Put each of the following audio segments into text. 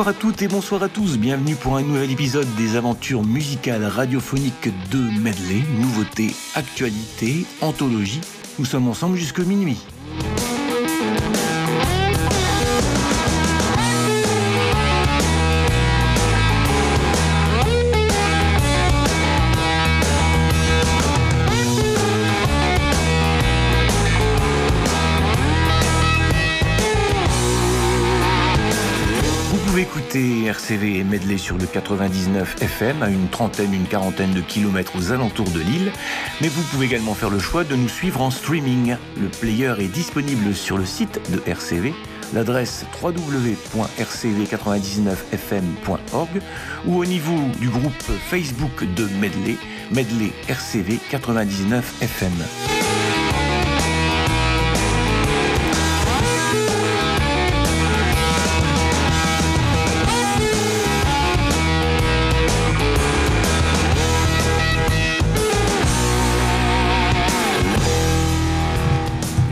Bonsoir à toutes et bonsoir à tous. Bienvenue pour un nouvel épisode des aventures musicales radiophoniques de Medley. Nouveautés, actualités, anthologie. Nous sommes ensemble jusqu'à minuit. CV et medley sur le 99 FM à une trentaine, une quarantaine de kilomètres aux alentours de l'île. Mais vous pouvez également faire le choix de nous suivre en streaming. Le player est disponible sur le site de RCV l'adresse www.rcv99fm.org ou au niveau du groupe Facebook de Medley, Medley RCV99FM.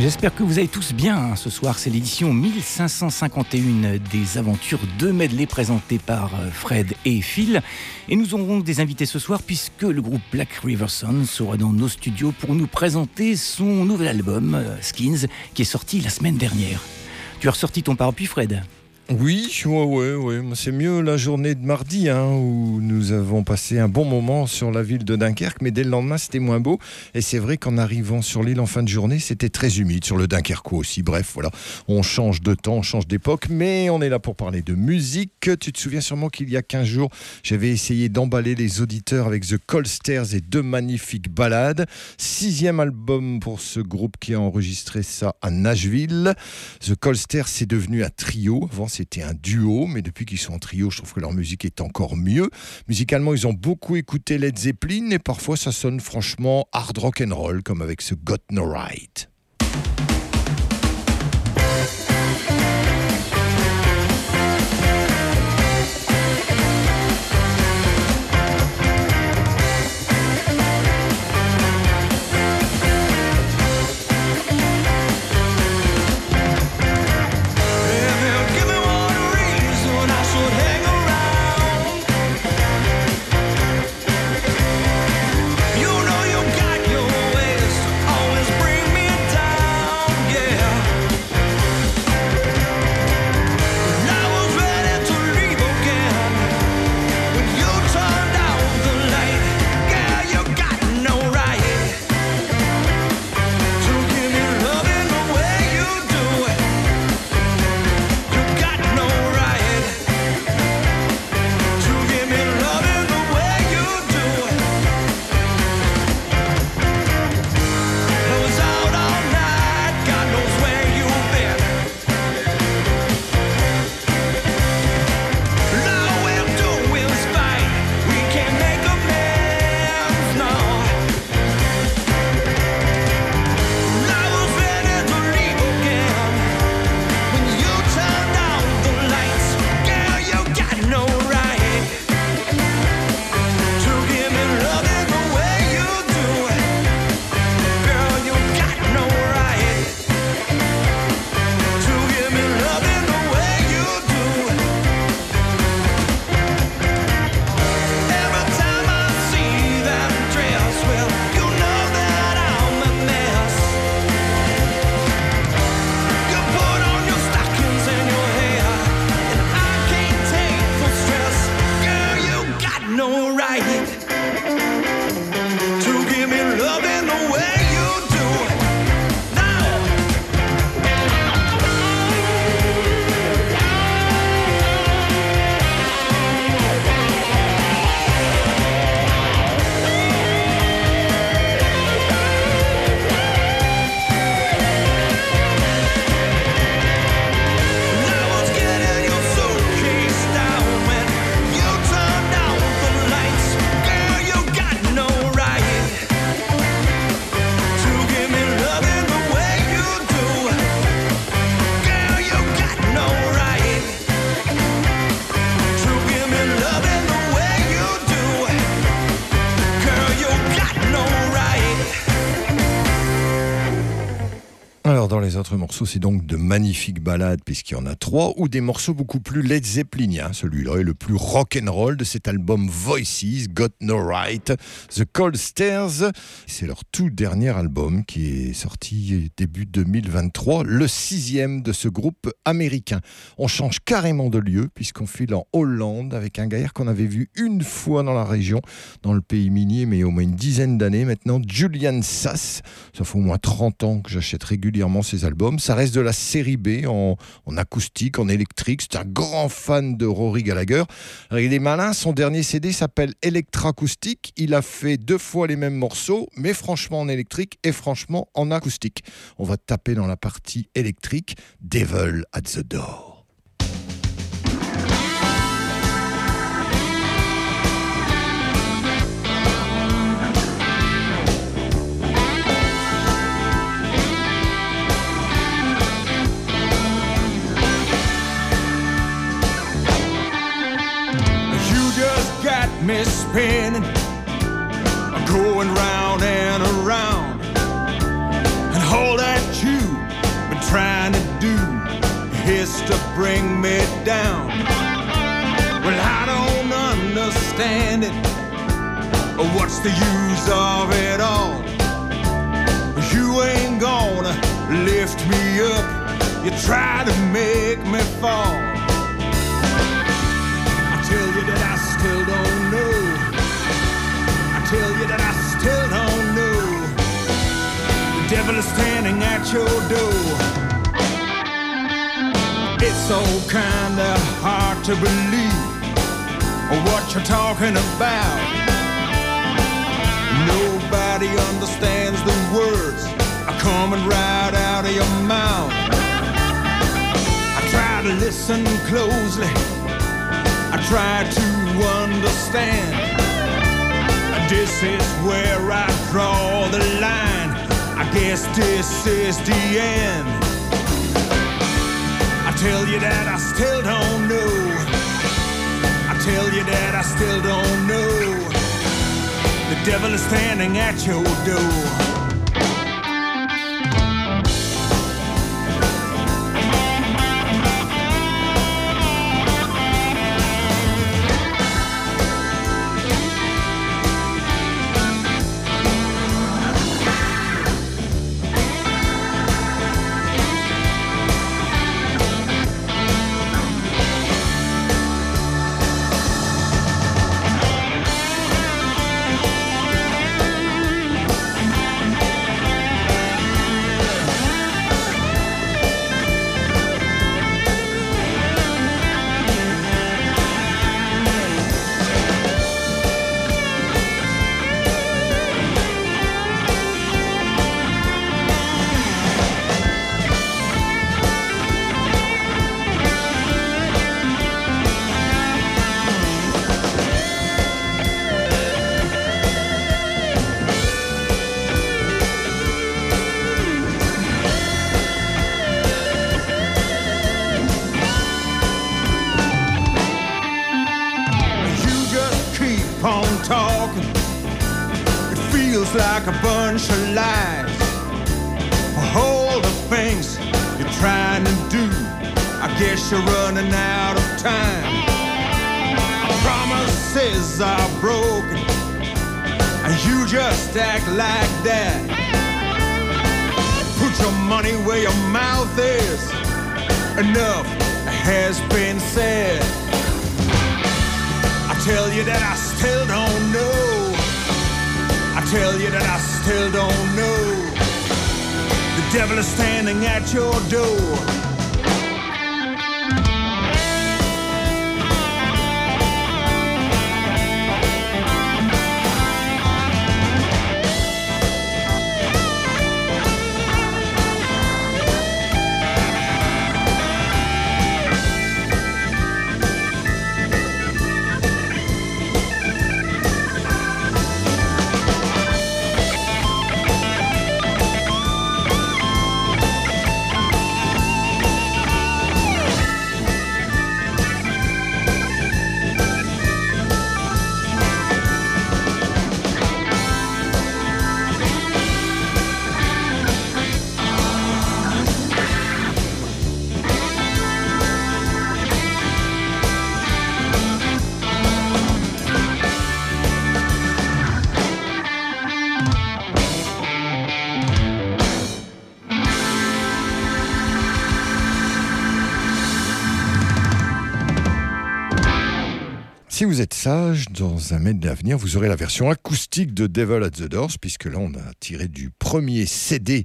J'espère que vous allez tous bien. Ce soir, c'est l'édition 1551 des aventures de medley présentées par euh, Fred et Phil. Et nous aurons des invités ce soir puisque le groupe Black River Sun sera dans nos studios pour nous présenter son nouvel album, euh, Skins, qui est sorti la semaine dernière. Tu as ressorti ton parapluie, Fred? Oui, ouais, ouais. C'est mieux la journée de mardi hein, où nous avons passé un bon moment sur la ville de Dunkerque, mais dès le lendemain c'était moins beau. Et c'est vrai qu'en arrivant sur l'île en fin de journée, c'était très humide sur le Dunkerquois aussi. Bref, voilà, on change de temps, on change d'époque, mais on est là pour parler de musique. Tu te souviens sûrement qu'il y a 15 jours, j'avais essayé d'emballer les auditeurs avec The Colsters et deux magnifiques ballades. Sixième album pour ce groupe qui a enregistré ça à Nashville. The Colsters, c'est devenu un trio. Avant, c'était un duo, mais depuis qu'ils sont en trio, je trouve que leur musique est encore mieux. Musicalement, ils ont beaucoup écouté Led Zeppelin et parfois ça sonne franchement hard rock and roll, comme avec ce Got No Right. Autres morceaux, c'est donc de magnifiques ballades, puisqu'il y en a trois, ou des morceaux beaucoup plus Led Zeppeliniens. Celui-là est le plus rock'n'roll de cet album Voices, Got No Right, The Cold Stairs. C'est leur tout dernier album qui est sorti début 2023, le sixième de ce groupe américain. On change carrément de lieu, puisqu'on file en Hollande avec un gaillard qu'on avait vu une fois dans la région, dans le pays minier, mais au moins une dizaine d'années maintenant, Julian Sass. Ça fait au moins 30 ans que j'achète régulièrement ses albums. Ça reste de la série B en, acoustique, en électrique. C'est un grand fan de Rory Gallagher. il est malin, son dernier CD s'appelle Electracoustique. Il a fait deux fois les mêmes morceaux, mais franchement en électrique et franchement en acoustique. On va taper dans la partie électrique Devil at the Door. Me spinning, I'm going round and around. And all that you've been trying to do is to bring me down. Well, I don't understand it. What's the use of it all? You ain't gonna lift me up. You try to make me fall. Devil is standing at your door. It's so kinda hard to believe what you're talking about. Nobody understands the words are coming right out of your mouth. I try to listen closely. I try to understand. This is where I draw the line. Guess this is the end. I tell you that I still don't know. I tell you that I still don't know. The devil is standing at your door. Just act like that. Put your money where your mouth is. Enough has been said. I tell you that I still don't know I tell you that I still don't know. The devil is standing at your door. Vous êtes sage, dans un mètre d'avenir, vous aurez la version acoustique de Devil at the Doors, puisque là, on a tiré du premier CD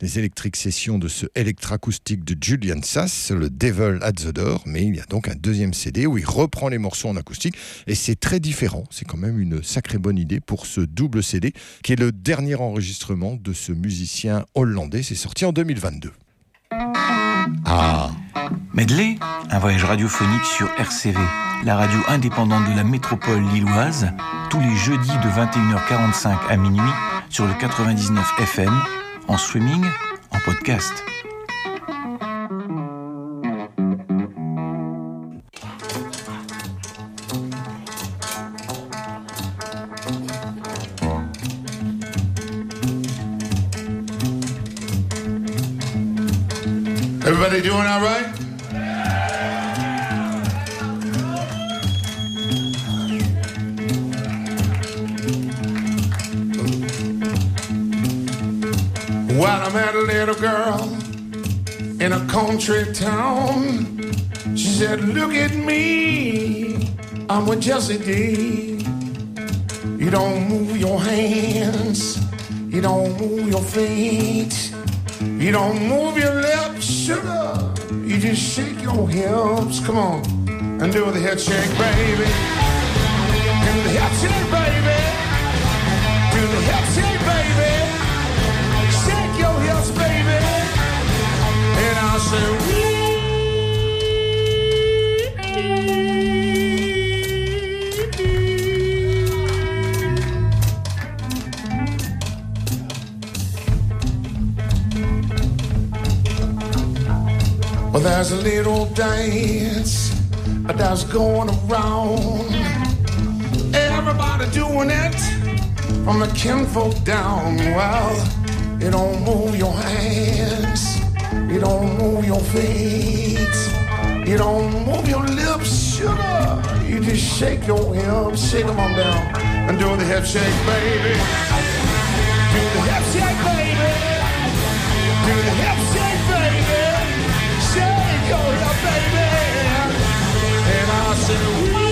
des électriques sessions de ce électroacoustique de Julian Sass, le Devil at the Door, mais il y a donc un deuxième CD où il reprend les morceaux en acoustique, et c'est très différent. C'est quand même une sacrée bonne idée pour ce double CD, qui est le dernier enregistrement de ce musicien hollandais. C'est sorti en 2022. Ah Medley, un voyage radiophonique sur RCV, la radio indépendante de la métropole lilloise, tous les jeudis de 21h45 à minuit sur le 99 FM, en streaming, en podcast. Everybody doing all right? Well, I met a little girl in a country town. She said, Look at me, I'm a Jesse D. You don't move your hands, you don't move your feet. You don't move your lips, sugar. Just shake your hips. Come on. And do the head shake, baby. Do the head shake, baby. Do the head shake, baby. Shake your hips, baby. And I'll say, there's a little dance that's going around. Everybody doing it from the kinfolk down. Well, you don't move your hands, you don't move your feet, you don't move your lips, sugar. You just shake your hips, shake them on down, and do the hip shake, baby. Do the hip shake, baby. Do the hip shake. Shake your baby. And I said, we.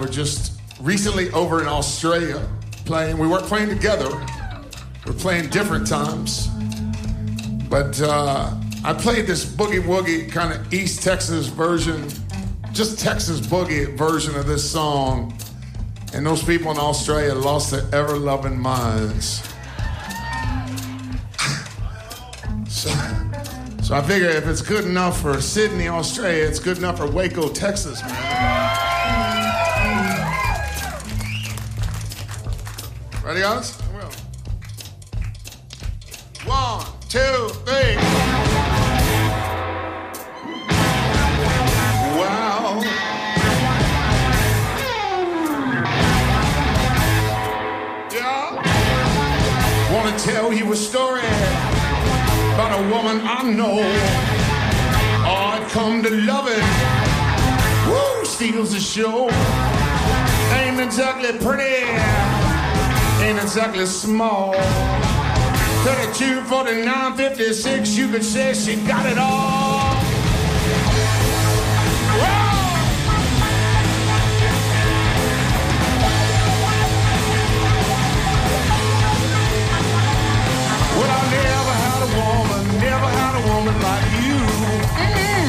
I were just recently over in Australia playing. We weren't playing together. We're playing different times. But uh, I played this boogie woogie kind of East Texas version, just Texas boogie version of this song. And those people in Australia lost their ever loving minds. so, so I figure if it's good enough for Sydney, Australia, it's good enough for Waco, Texas, man. Ready, guys? One, two, three. Wow. Yeah. Want to tell you a story about a woman I know. Oh, I've come to love it. Woo, steals the show. Ain't exactly pretty ain't exactly small. 32, 49, 56, you could say she got it all. Well, I never had a woman, never had a woman like you. Mm-hmm.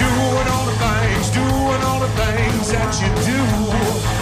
Doing all the things, doing all the things that you do.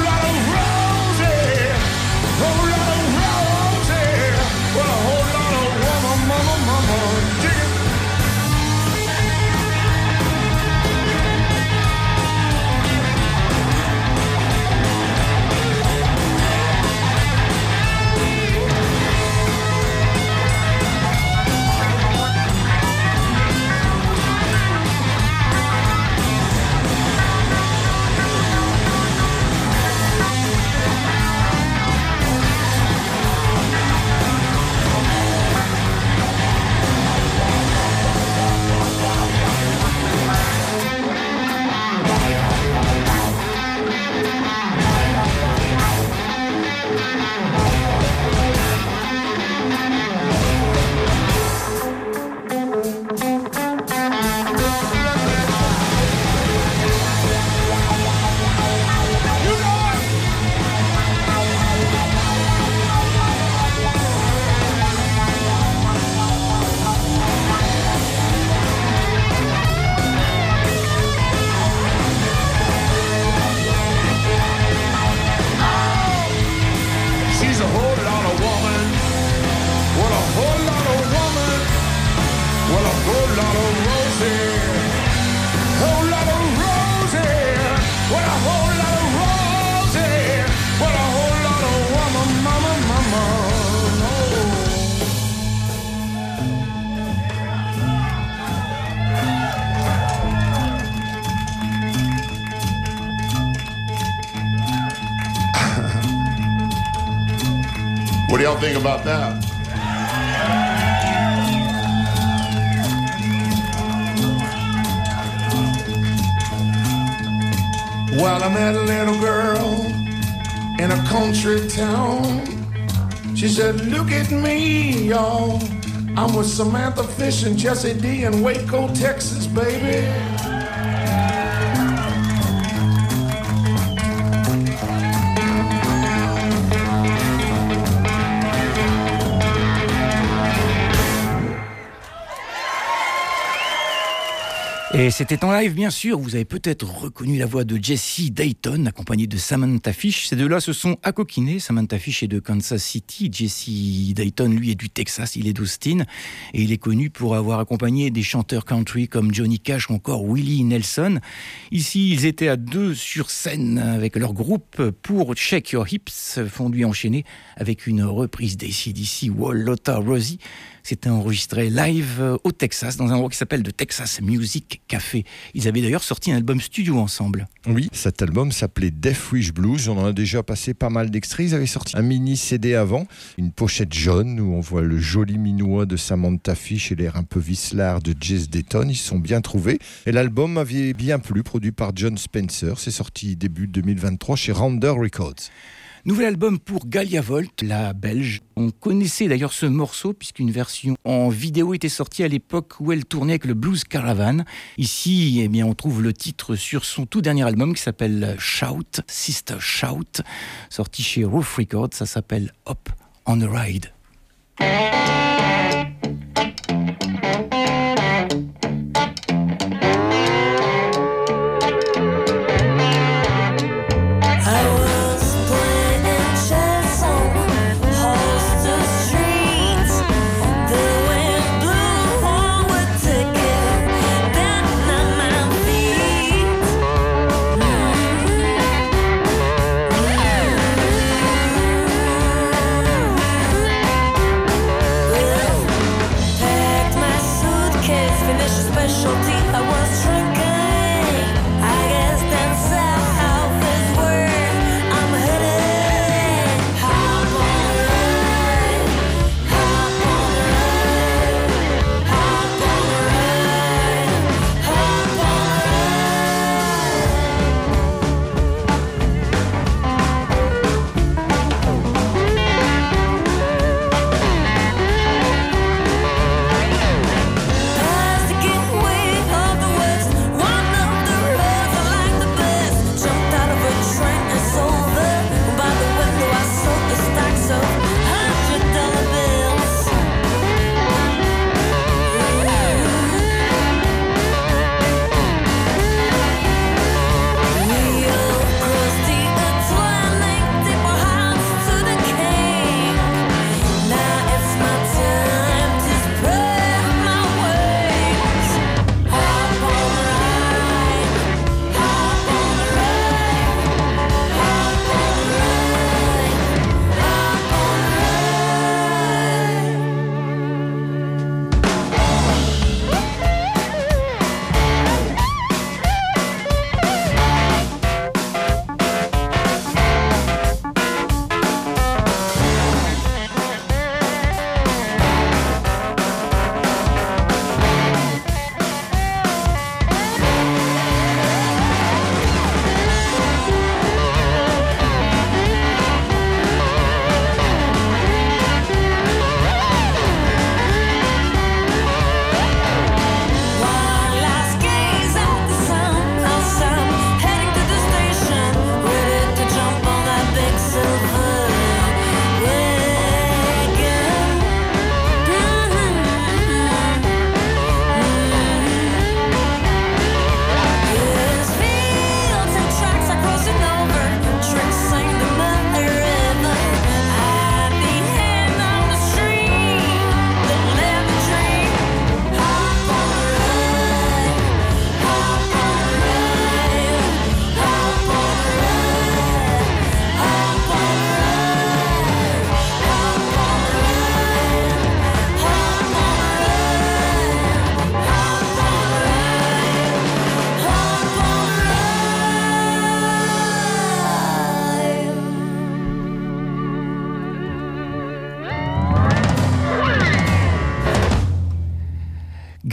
What do y'all think about that? Well, I met a little girl in a country town. She said, Look at me, y'all. I'm with Samantha Fish and Jesse D in Waco, Texas, baby. Et c'était en live, bien sûr. Vous avez peut-être reconnu la voix de Jesse Dayton, accompagné de Samantha Fish. Ces deux-là se sont accoquinés. Samantha Fish est de Kansas City. Jesse Dayton, lui, est du Texas. Il est d'Austin. Et il est connu pour avoir accompagné des chanteurs country comme Johnny Cash ou encore Willie Nelson. Ici, ils étaient à deux sur scène avec leur groupe pour Shake Your Hips, fondu enchaîné avec une reprise d'ACDC Wall Lotta Rosie. C'était enregistré live euh, au Texas, dans un endroit qui s'appelle The Texas Music Café. Ils avaient d'ailleurs sorti un album studio ensemble. Oui, cet album s'appelait Death Wish Blues. On en a déjà passé pas mal d'extraits. Ils avaient sorti un mini CD avant, une pochette jaune où on voit le joli minois de Samantha Fish et l'air un peu vicelard de Jess Dayton. Ils sont bien trouvés. Et l'album m'avait bien plu, produit par John Spencer. C'est sorti début 2023 chez Rounder Records. Nouvel album pour Galia Volt, la belge. On connaissait d'ailleurs ce morceau puisqu'une version en vidéo était sortie à l'époque où elle tournait avec le Blues Caravan. Ici, eh bien, on trouve le titre sur son tout dernier album qui s'appelle Shout, Sister Shout, sorti chez Roof Records. Ça s'appelle Hop on a Ride.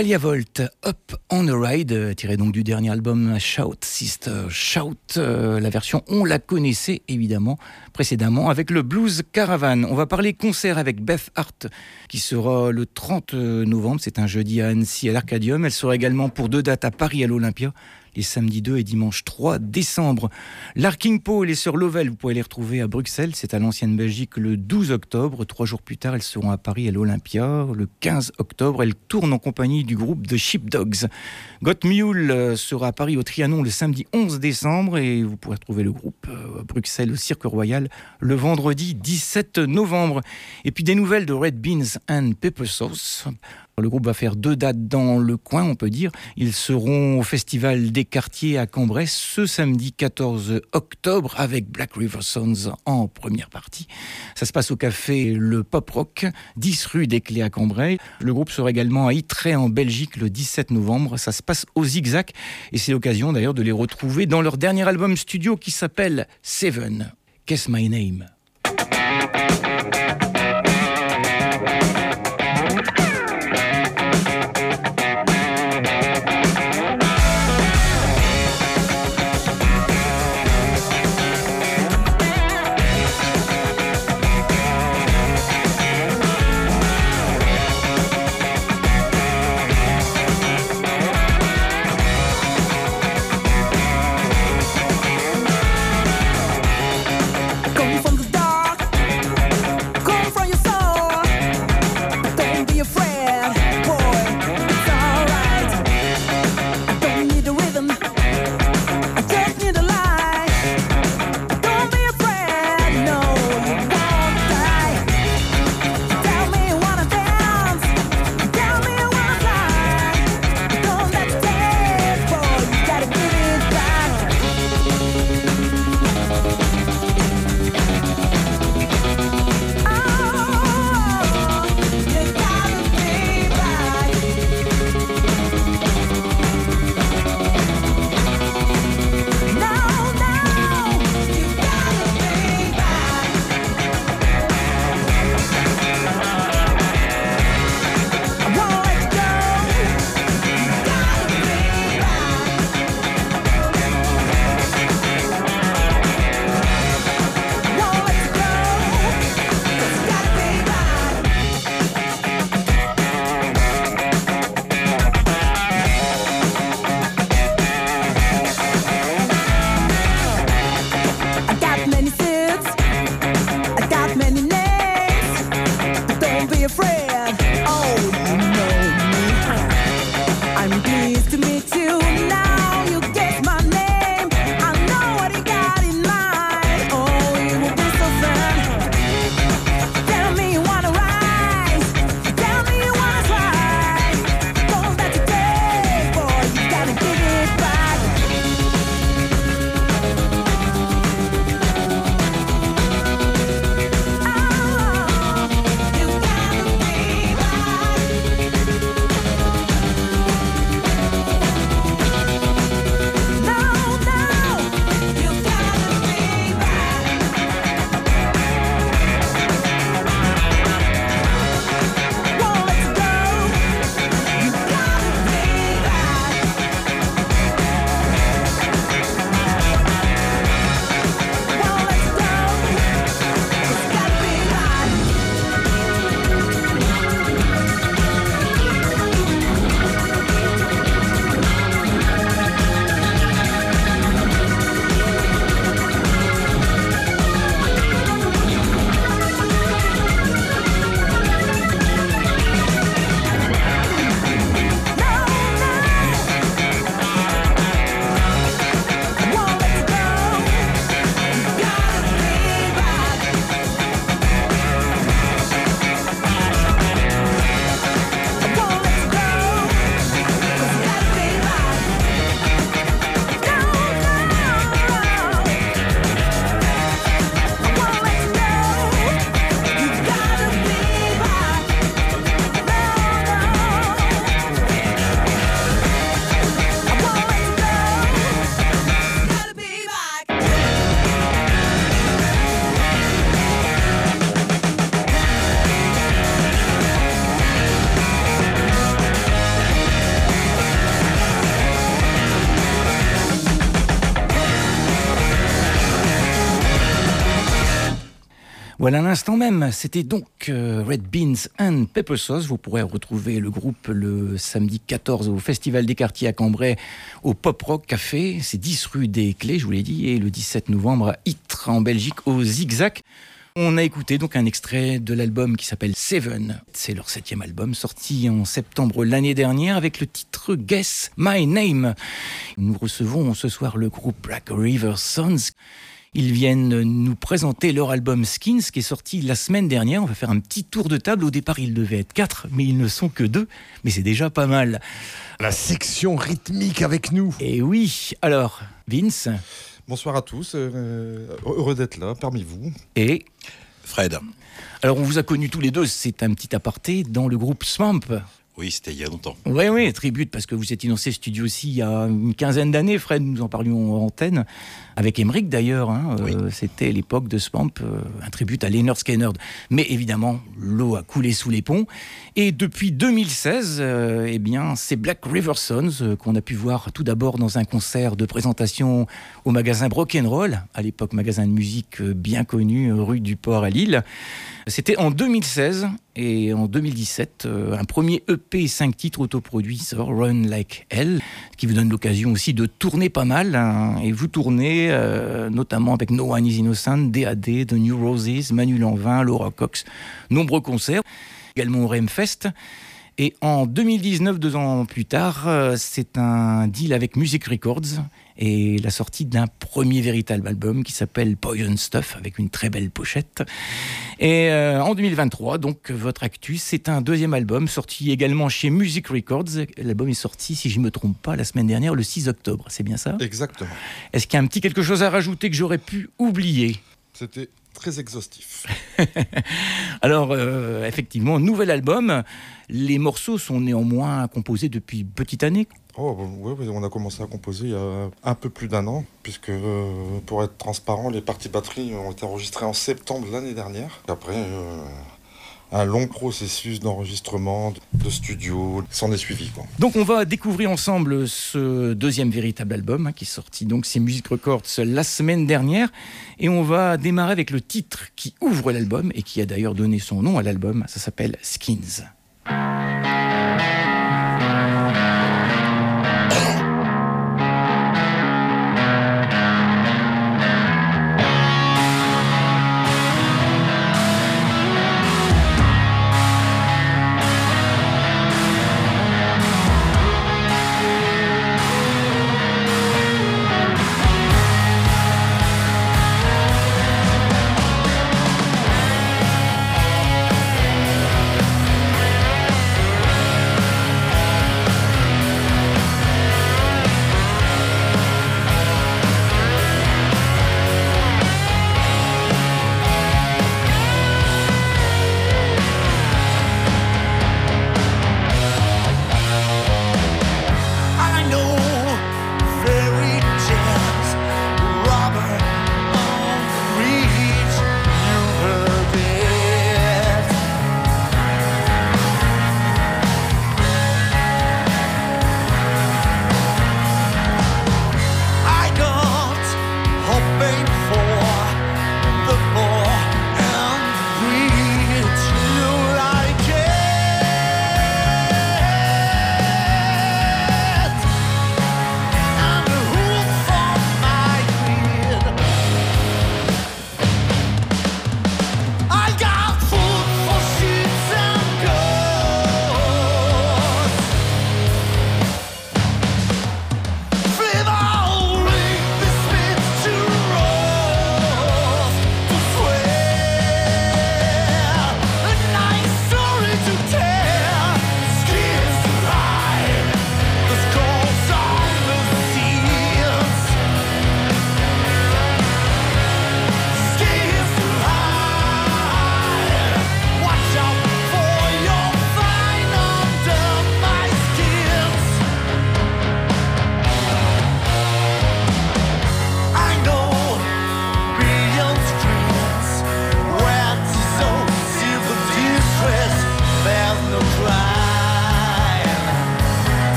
Galia Volt, Up on a Ride, euh, tiré donc du dernier album Shout Sister Shout. Euh, la version, on la connaissait évidemment précédemment avec le Blues Caravan. On va parler concert avec Beth Hart qui sera le 30 novembre. C'est un jeudi à Annecy à l'Arcadium. Elle sera également pour deux dates à Paris à l'Olympia les samedis 2 et dimanche 3 décembre. L'Arking Paul et Sœurs Lovell, vous pouvez les retrouver à Bruxelles, c'est à l'ancienne Belgique le 12 octobre. Trois jours plus tard, elles seront à Paris à l'Olympia. Le 15 octobre, elles tournent en compagnie du groupe The Sheepdogs. Got Mule euh, sera à Paris au Trianon le samedi 11 décembre et vous pourrez retrouver le groupe euh, à Bruxelles au Cirque Royal le vendredi 17 novembre. Et puis des nouvelles de Red Beans and Pepper Sauce. Le groupe va faire deux dates dans le coin, on peut dire. Ils seront au Festival des quartiers à Cambrai ce samedi 14 octobre avec Black River Sons en première partie. Ça se passe au café Le Pop Rock, 10 rue des Clés à Cambrai. Le groupe sera également à Ytré en Belgique le 17 novembre. Ça se passe au Zigzag et c'est l'occasion d'ailleurs de les retrouver dans leur dernier album studio qui s'appelle Seven. Guess My Name. Voilà l'instant même, c'était donc euh, Red Beans and Pepper Sauce. Vous pourrez retrouver le groupe le samedi 14 au Festival des Quartiers à Cambrai au Pop Rock Café. C'est 10 rue des Clés, je vous l'ai dit, et le 17 novembre à Ytre en Belgique au Zigzag. On a écouté donc un extrait de l'album qui s'appelle Seven. C'est leur septième album, sorti en septembre l'année dernière avec le titre Guess My Name. Nous recevons ce soir le groupe Black River Sons. Ils viennent nous présenter leur album Skins qui est sorti la semaine dernière. On va faire un petit tour de table. Au départ, ils devaient être quatre, mais ils ne sont que deux. Mais c'est déjà pas mal. La section rythmique avec nous. Et oui, alors, Vince Bonsoir à tous, euh, heureux d'être là parmi vous. et... Fred. Alors, on vous a connus tous les deux, c'est un petit aparté, dans le groupe Swamp. Oui, c'était il y a longtemps. Oui, oui, tribute, parce que vous dans ces studios aussi il y a une quinzaine d'années, Fred, nous en parlions en antenne, avec Emmerich d'ailleurs. hein, Oui. euh, C'était l'époque de Swamp, euh, un tribute à Leonard Skinner. Mais évidemment, l'eau a coulé sous les ponts. Et depuis 2016, euh, eh bien, c'est Black River Sons euh, qu'on a pu voir tout d'abord dans un concert de présentation au magasin Roll, à l'époque magasin de musique bien connu, rue du Port à Lille. C'était en 2016 et en 2017, euh, un premier EP 5 titres autoproduits sort, Run Like Hell, qui vous donne l'occasion aussi de tourner pas mal. hein. et vous tournez euh, notamment avec No One Is Innocent, DAD, The New Roses, Manu Lanvin, Laura Cox, nombreux concerts, également au Remfest. Et en 2019, deux ans plus tard, euh, c'est un deal avec Music Records et la sortie d'un premier véritable album qui s'appelle Poison Stuff avec une très belle pochette. Et euh, en 2023, donc votre actu, c'est un deuxième album sorti également chez Music Records. L'album est sorti, si je ne me trompe pas, la semaine dernière, le 6 octobre. C'est bien ça? Exactement. Est-ce qu'il y a un petit quelque chose à rajouter que j'aurais pu oublier? C'était très exhaustif. Alors, euh, effectivement, nouvel album. Les morceaux sont néanmoins composés depuis petite année. Oh, ouais, on a commencé à composer il y a un peu plus d'un an, puisque euh, pour être transparent, les parties batteries ont été enregistrées en septembre l'année dernière. Après, euh, un long processus d'enregistrement, de studio, s'en est suivi. Donc on va découvrir ensemble ce deuxième véritable album hein, qui est sorti donc c'est Music Records la semaine dernière et on va démarrer avec le titre qui ouvre l'album et qui a d'ailleurs donné son nom à l'album, ça s'appelle. Skins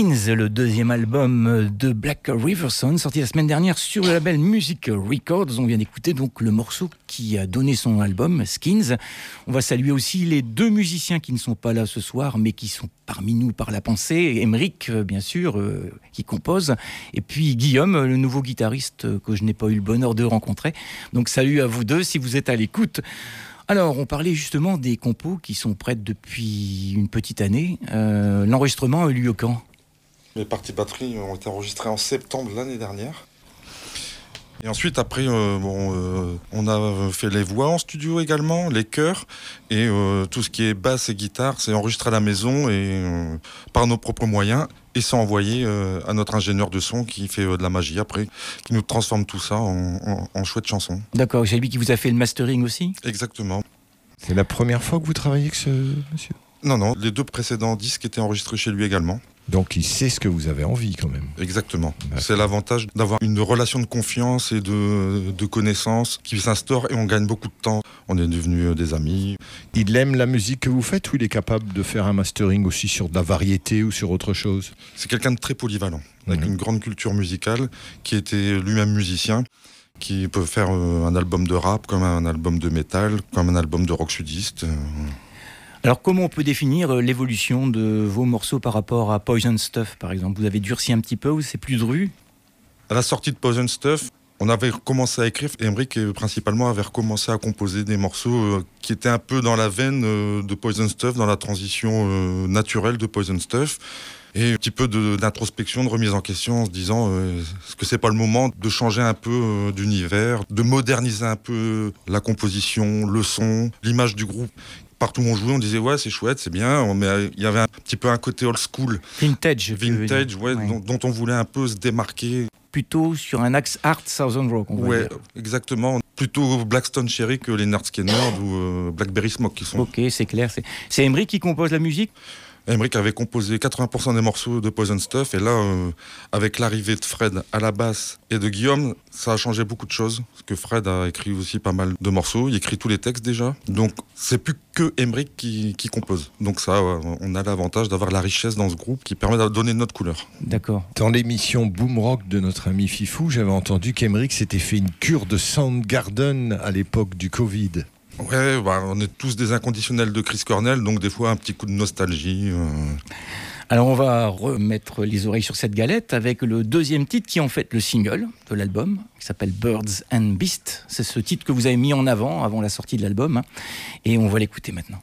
Skins, le deuxième album de Black Riverson, sorti la semaine dernière sur le label Music Records. On vient d'écouter donc le morceau qui a donné son album, Skins. On va saluer aussi les deux musiciens qui ne sont pas là ce soir, mais qui sont parmi nous par la pensée. Emeric, euh, bien sûr, euh, qui compose. Et puis Guillaume, le nouveau guitariste que je n'ai pas eu le bonheur de rencontrer. Donc salut à vous deux si vous êtes à l'écoute. Alors, on parlait justement des compos qui sont prêtes depuis une petite année. Euh, L'enregistrement a eu lieu quand? Les parties batteries ont été enregistrées en septembre l'année dernière. Et ensuite, après, euh, bon, euh, on a fait les voix en studio également, les chœurs, et euh, tout ce qui est basse et guitare, c'est enregistré à la maison et euh, par nos propres moyens, et c'est envoyé euh, à notre ingénieur de son qui fait euh, de la magie après, qui nous transforme tout ça en, en, en chouette chanson. D'accord, c'est lui qui vous a fait le mastering aussi? Exactement. C'est la première fois que vous travaillez avec ce monsieur? Non, non, les deux précédents disques étaient enregistrés chez lui également. Donc il sait ce que vous avez envie quand même. Exactement. C'est l'avantage d'avoir une relation de confiance et de, de connaissance qui s'instaure et on gagne beaucoup de temps. On est devenus euh, des amis. Il aime la musique que vous faites ou il est capable de faire un mastering aussi sur de la variété ou sur autre chose? C'est quelqu'un de très polyvalent, avec Mhm. une grande culture musicale, qui était lui-même musicien, qui peut faire euh, un album de rap, comme un album de métal, comme un album de rock sudiste. Alors, comment on peut définir euh, l'évolution de vos morceaux par rapport à Poison Stuff, par exemple? Vous avez durci un petit peu ou c'est plus dru? À la sortie de Poison Stuff, on avait commencé à écrire, Emmerich euh, principalement avait recommencé à composer des morceaux euh, qui étaient un peu dans la veine de Poison Stuff, dans la transition naturelle de Poison Stuff. Et un petit peu d'introspection, de, remise en question en se disant est-ce que c'est pas le moment de changer un peu d'univers, de moderniser un peu la composition, le son, l'image du groupe Partout où on jouait, on disait ouais c'est chouette, c'est bien, mais il y avait un petit peu un côté old school, Vintage. vintage, ouais, Ouais. Dont, dont on voulait un peu se démarquer Plutôt sur un axe art Southern Rock, on va Ouais, dire. exactement. Plutôt Blackstone Cherry que les Nerd Skinner ou euh, Blackberry Smoke qui sont. Ok, c'est clair. C'est Emery qui compose la musique? Emmerich avait composé 80% des morceaux de Poison Stuff et là, euh, avec l'arrivée de Fred à la basse et de Guillaume, ça a changé beaucoup de choses. Parce que Fred a écrit aussi pas mal de morceaux, il écrit tous les textes déjà. Donc c'est plus que Emmerich qui, qui compose. Donc ça, euh, on a l'avantage d'avoir la richesse dans ce groupe qui permet de donner notre couleur. D'accord. Dans l'émission Boom Rock de notre ami Fifou, j'avais entendu qu'Emeric s'était fait une cure de Soundgarden à l'époque du Covid. Ouais, bah, on est tous des inconditionnels de Chris Cornell, donc des fois un petit coup de nostalgie. euh, Alors on va remettre les oreilles sur cette galette avec le deuxième titre qui est en fait le single de l'album, qui s'appelle Birds and Beasts. C'est ce titre que vous avez mis en avant avant la sortie de l'album. hein. Et on va l'écouter maintenant.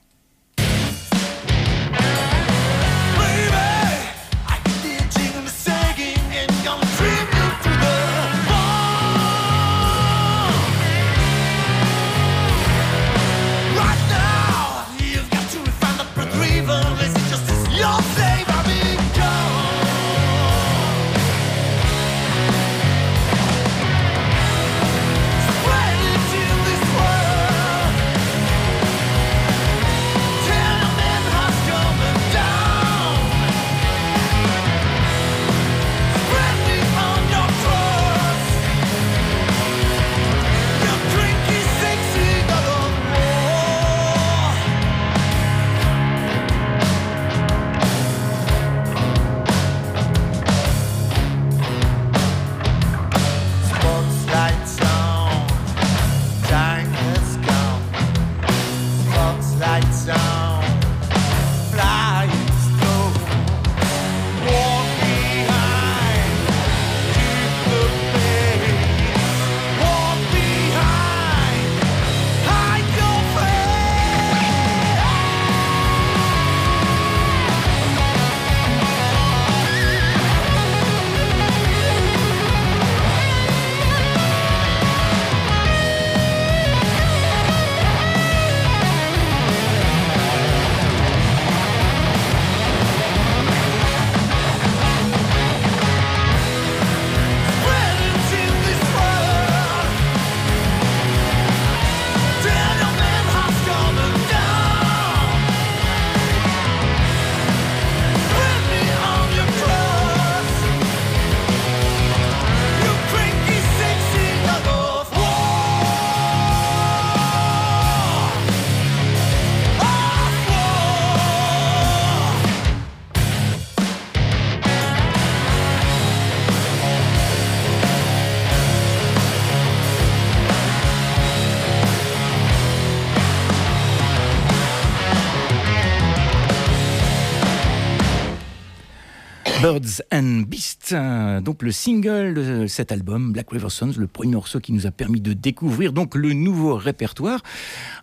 Birds and Beasts, euh, donc le single de cet album, Black River Sons, le premier morceau qui nous a permis de découvrir donc le nouveau répertoire.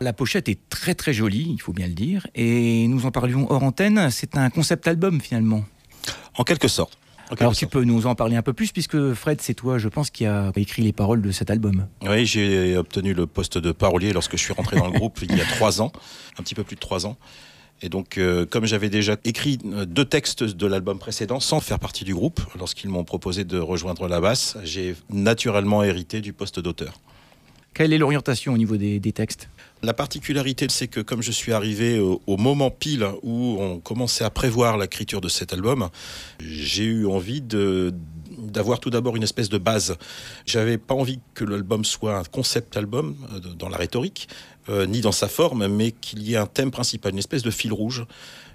La pochette est très très jolie, il faut bien le dire, et nous en parlions hors antenne, c'est un concept album finalement. En quelque sorte. Alors tu peux nous en parler un peu plus, puisque Fred, c'est toi, je pense, qui a écrit les paroles de cet album. Oui, j'ai obtenu le poste de parolier lorsque je suis rentré dans le groupe il y a trois ans, un petit peu plus de trois ans. Et donc, euh, comme j'avais déjà écrit euh, deux textes de l'album précédent sans faire partie du groupe, lorsqu'ils m'ont proposé de rejoindre la basse, j'ai naturellement hérité du poste d'auteur. Quelle est l'orientation au niveau des, des textes? La particularité, c'est que comme je suis arrivé au, au moment pile où on commençait à prévoir l'écriture de cet album, j'ai eu envie de d'avoir tout d'abord une espèce de base. J'avais pas envie que l'album soit un concept album euh, dans la rhétorique, euh, ni dans sa forme, mais qu'il y ait un thème principal, une espèce de fil rouge.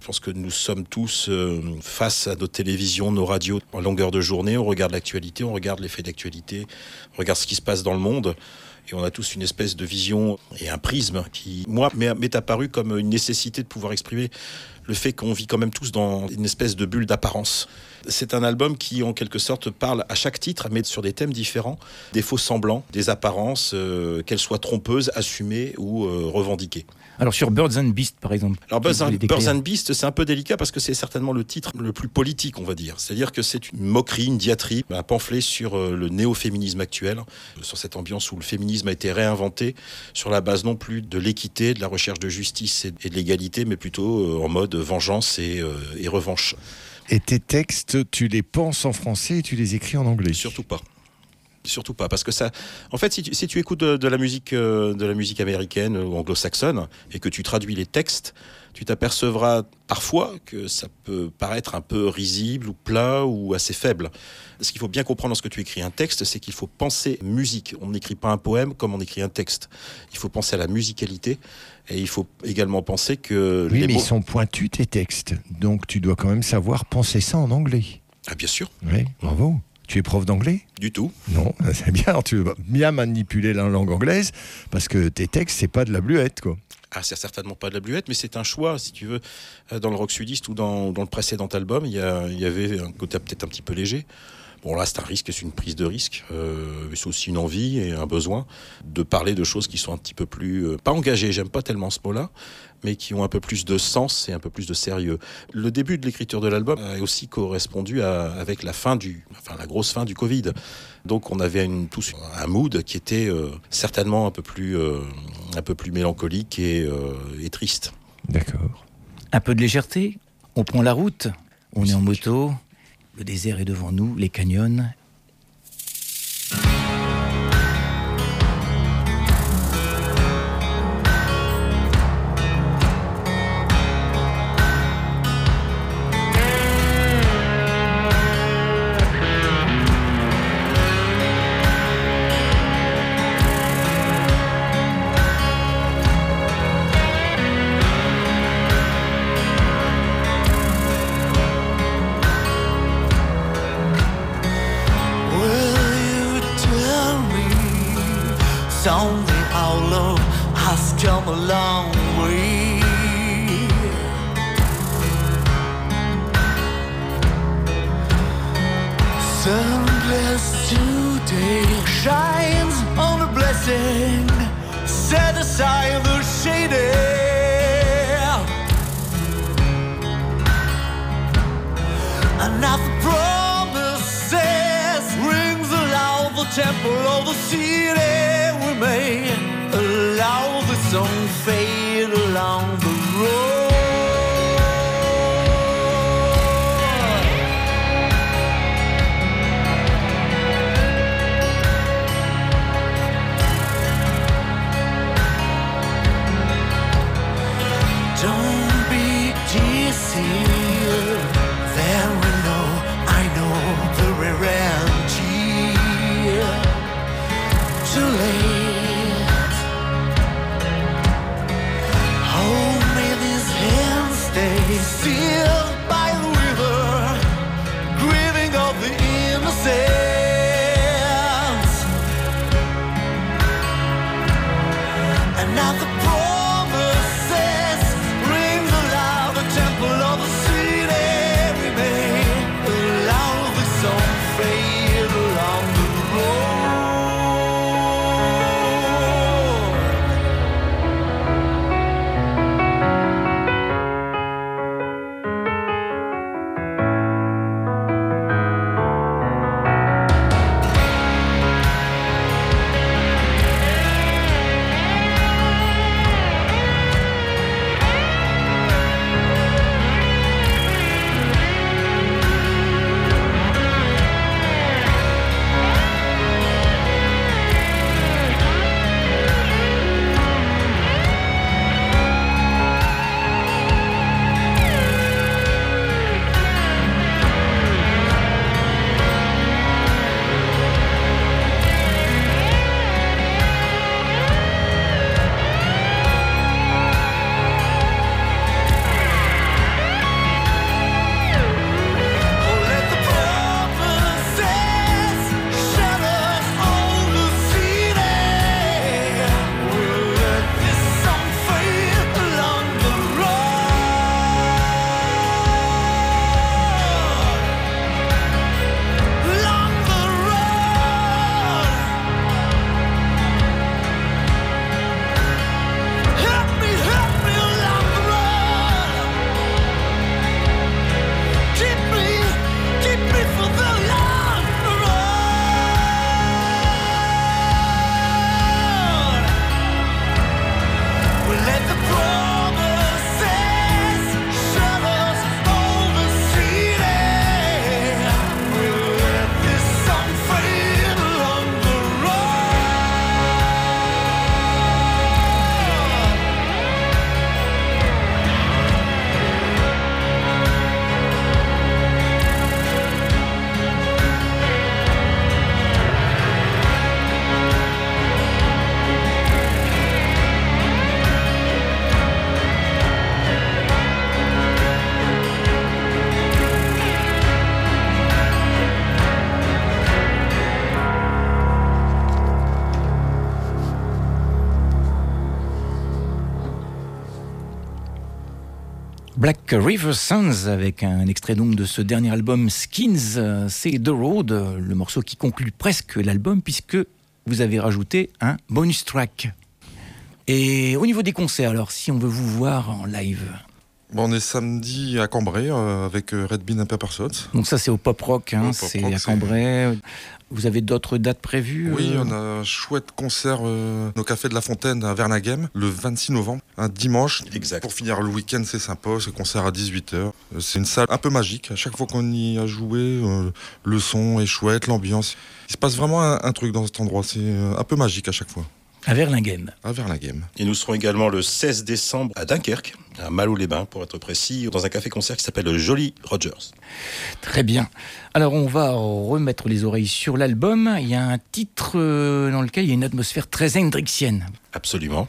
Je pense que nous sommes tous euh, face à nos télévisions, nos radios en longueur de journée. On regarde l'actualité, on regarde les faits d'actualité, on regarde ce qui se passe dans le monde. Et on a tous une espèce de vision et un prisme qui, moi, m'est apparu comme une nécessité de pouvoir exprimer le fait qu'on vit quand même tous dans une espèce de bulle d'apparence. C'est un album qui, en quelque sorte, parle à chaque titre, mais sur des thèmes différents, des faux semblants, des apparences, euh, qu'elles soient trompeuses, assumées ou euh, revendiquées. Alors sur Birds and Beasts, par exemple. Alors Birds and, Birds and Beasts, c'est un peu délicat parce que c'est certainement le titre le plus politique, on va dire. C'est-à-dire que c'est une moquerie, une diatribe, un pamphlet sur euh, le néo-féminisme actuel, sur cette ambiance où le féminisme a été réinventé sur la base non plus de l'équité, de la recherche de justice et de l'égalité, mais plutôt en mode vengeance et, et revanche. Et tes textes, tu les penses en français et tu les écris en anglais Surtout pas. Surtout pas, parce que ça. En fait, si tu, écoutes de, de la musique, euh, de la musique américaine ou anglo-saxonne et que tu traduis les textes, tu t'apercevras parfois que ça peut paraître un peu risible ou plat ou assez faible. Ce qu'il faut bien comprendre lorsque tu écris un texte, c'est qu'il faut penser musique. On n'écrit pas un poème comme on écrit un texte. Il faut penser à la musicalité et il faut également penser que Oui, les mais mots. ils sont pointus tes textes. Donc tu dois quand même savoir penser ça en anglais. Ah, bien sûr, Oui, bravo. Tu es prof d'anglais? Du tout. Non, c'est bien. Tu vas bien manipuler la langue anglaise parce que tes textes, c'est pas de la bluette, quoi. Ah, c'est certainement pas de la bluette, mais c'est un choix, si tu veux. Euh, Dans le rock sudiste ou dans, dans le précédent album, il y, avait un côté peut-être un petit peu léger. Bon, là, c'est un risque, c'est une prise de risque. Euh, c'est aussi une envie et un besoin de parler de choses qui sont un petit peu plus. euh, pas engagées, j'aime pas tellement ce mot-là, mais qui ont un peu plus de sens et un peu plus de sérieux. Le début de l'écriture de l'album a aussi correspondu avec la fin du. Enfin, la grosse fin du Covid. Donc, on avait une, tous un mood qui était euh, certainement un peu plus, euh, un peu plus mélancolique et, euh, et triste. D'accord. Un peu de légèreté, on prend la route, on est en moto, le désert est devant nous, les canyons. Black River Sons avec un extrait donc de ce dernier album Skins, c'est The Road, le morceau qui conclut presque l'album puisque vous avez rajouté un bonus track. Et au niveau des concerts, alors si on veut vous voir en live, on est samedi à Cambrai euh, avec euh, Red Bean and Pepper Salt. donc ça c'est au Pop Rock, hein, c'est à Cambrai. Vous avez d'autres dates prévues Oui, euh on a un chouette concert euh, au Café de la Fontaine à Vernaghem le 26 novembre, un dimanche. Exact. Pour finir le week-end, c'est sympa, c'est concert à 18h. C'est une salle un peu magique. À chaque fois qu'on y a joué, euh, le son est chouette, l'ambiance. Il se passe vraiment un, un truc dans cet endroit. C'est euh, un peu magique à chaque fois. À Verlingen. À Vernaghem. Et nous serons également le 16 décembre à Dunkerque, à Malo-les-Bains pour être précis, dans un café-concert qui s'appelle le Jolly Rogers. Très bien. Alors on va remettre les oreilles sur l'album. Il y a un titre euh, dans lequel il y a une atmosphère très hendrixienne. Absolument.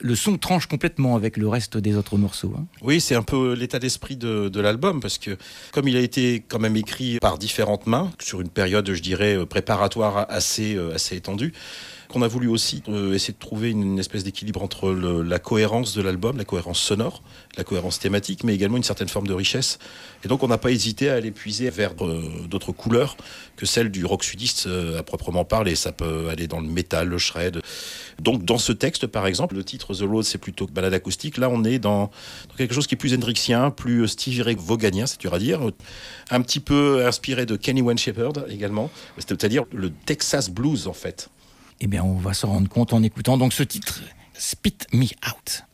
Le son tranche complètement avec le reste des autres morceaux. hein. Oui, c'est un peu l'état d'esprit de, de l'album, parce que comme il a été quand même écrit par différentes mains, sur une période, je dirais, euh, préparatoire assez, euh, assez étendue, qu'on a voulu aussi euh, essayer de trouver une espèce d'équilibre entre la cohérence de l'album, la cohérence sonore, la cohérence thématique, mais également une certaine forme de richesse. Et donc on n'a pas hésité à aller puiser vers euh, d'autres couleurs que celles du rock sudiste euh, à proprement parler. Ça peut aller dans le métal, le shred. Donc dans ce texte, par exemple, le titre The Road, c'est plutôt balade acoustique. Là, on est dans, quelque chose qui est plus hendrixien, plus Stevie Ray Vauganien, c'est dur à dire. Un petit peu inspiré de Kenny Wayne Shepherd également. C'est-à-dire le Texas Blues, en fait. Eh bien, on va s'en rendre compte en écoutant donc ce titre, Spit Me Out.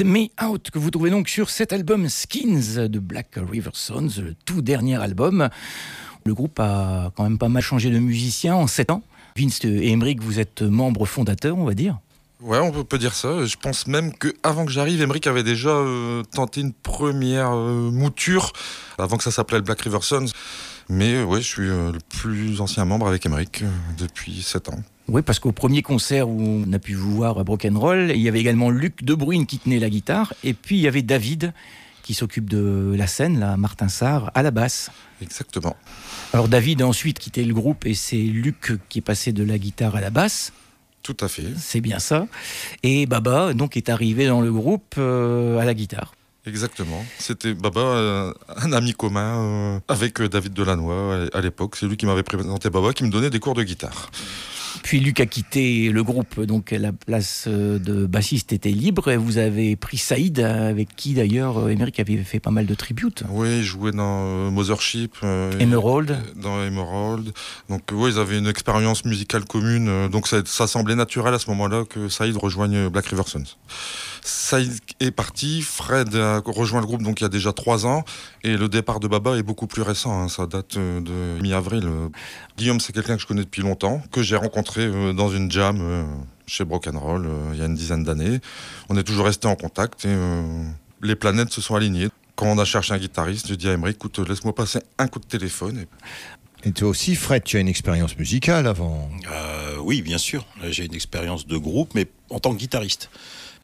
Me Out, que vous trouvez donc sur cet album Skins de Black River Sons, le tout dernier album. Le groupe a quand même pas mal changé de musicien en 7 ans. Vince et Emmerich, vous êtes membres fondateurs, on va dire. Ouais, on peut, dire ça. Je pense même que avant que j'arrive, Emmerich avait déjà euh, tenté une première euh, mouture, avant que ça s'appelait Black River Sons. Mais euh, ouais, je suis le plus ancien membre avec Emmerich depuis 7 ans. Oui, parce qu'au premier concert où on a pu vous voir à Roll, il y avait également Luc Debruyne qui tenait la guitare, et puis il y avait David qui s'occupe de la scène, là, Martin Sarr, à la basse. Exactement. Alors David a ensuite quitté le groupe et c'est Luc qui est passé de la guitare à la basse. Tout à fait. C'est bien ça. Et Baba donc est arrivé dans le groupe euh, à la guitare. Exactement. C'était Baba, euh, un ami commun euh, avec David Delannoy à l'époque. C'est lui qui m'avait présenté Baba, qui me donnait des cours de guitare. Puis Luc a quitté le groupe, donc la place euh, de bassiste était libre. Et vous avez pris Saïd, avec qui d'ailleurs Emmerich avait fait pas mal de tributes. Oui, il jouait dans euh, Mothership. Euh, Emerald. Dans Emerald. Donc oui, ils avaient une expérience musicale commune. donc ça, ça semblait naturel à ce moment-là que Saïd rejoigne Black River Sons. Saïd est parti, Fred a rejoint le groupe donc il y a déjà trois ans, et le départ de Baba est beaucoup plus récent, hein. ça date euh, de mi-avril. Guillaume, c'est quelqu'un que je connais depuis longtemps, que j'ai rencontré euh, dans une jam euh, chez Broken Roll il y a une dizaine d'années. On est toujours resté en contact et les planètes se sont alignées. Quand on a cherché un guitariste, je dis à Emery, écoute, laisse-moi passer un coup de téléphone. Et... et toi aussi, Fred, tu as une expérience musicale avant? Oui, bien sûr. J'ai une expérience de groupe, mais en tant que guitariste.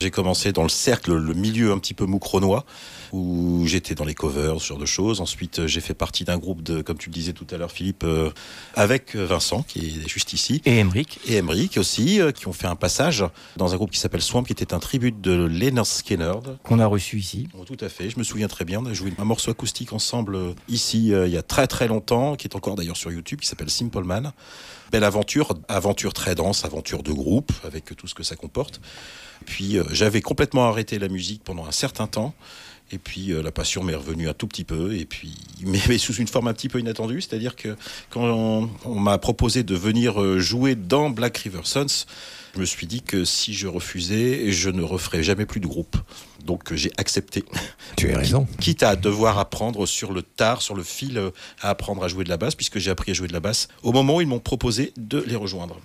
J'ai commencé dans le cercle, le milieu un petit peu moucronois, où j'étais dans les covers, ce genre de choses. Ensuite, j'ai fait partie d'un groupe de, comme tu le disais tout à l'heure, Philippe, euh, avec Vincent, qui est juste ici. Et Emric. Et Emric aussi, euh, qui ont fait un passage dans un groupe qui s'appelle Swamp, qui était un tribute de Leonard Skinner. Qu'on a reçu ici. Oh, tout à fait, je me souviens très bien. On a joué un morceau acoustique ensemble euh, ici, il y a très très longtemps, qui est encore d'ailleurs sur YouTube, qui s'appelle Simple Man. Belle aventure, aventure très dense, aventure de groupe, avec tout ce que ça comporte. Puis euh, j'avais complètement arrêté la musique pendant un certain temps. Et puis euh, la passion m'est revenue un tout petit peu, et puis mais, sous une forme un petit peu inattendue, c'est-à-dire que quand on, m'a proposé de venir euh, jouer dans Black River Sons, je me suis dit que si je refusais, je ne referais jamais plus de groupe. Donc j'ai accepté. Tu as raison. Quitte à devoir apprendre sur le tard, sur le fil, à apprendre à jouer de la basse, puisque j'ai appris à jouer de la basse au moment où ils m'ont proposé de les rejoindre.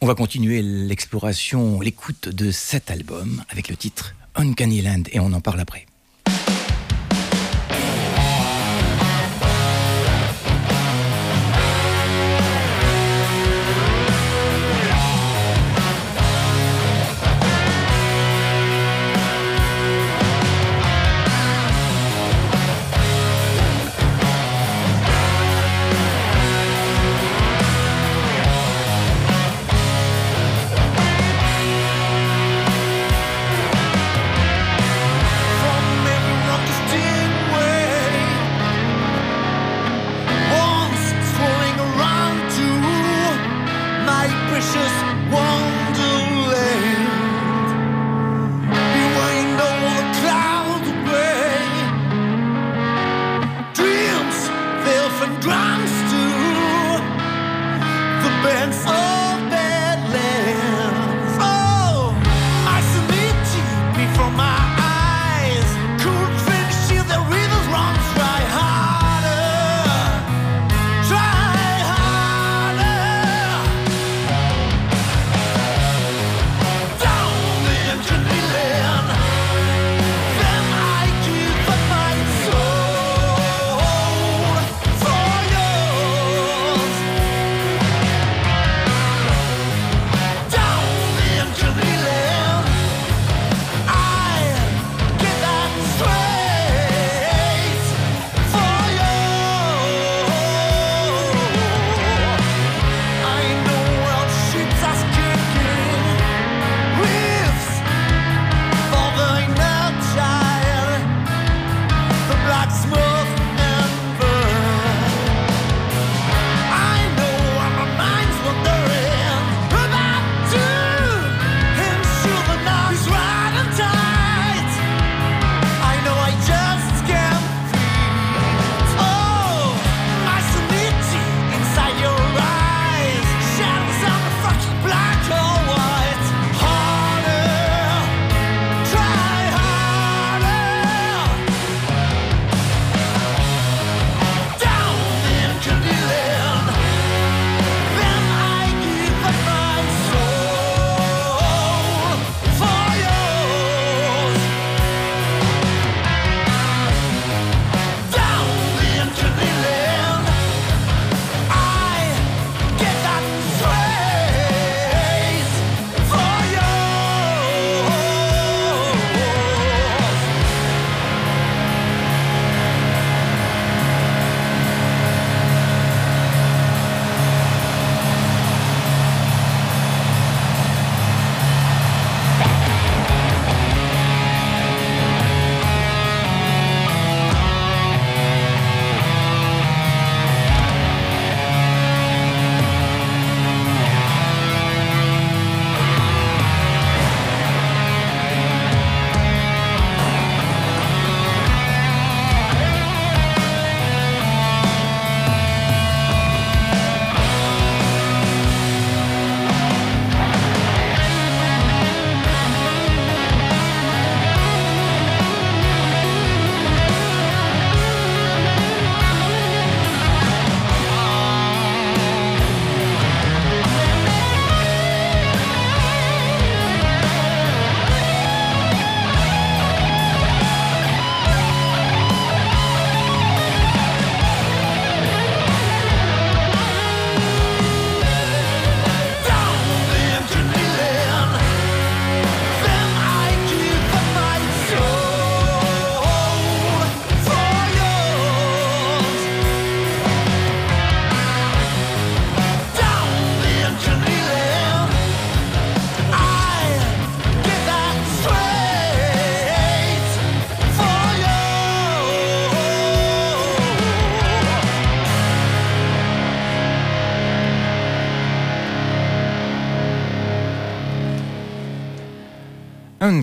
On va continuer l'exploration, l'écoute de cet album avec le titre Uncanny Land et on en parle après.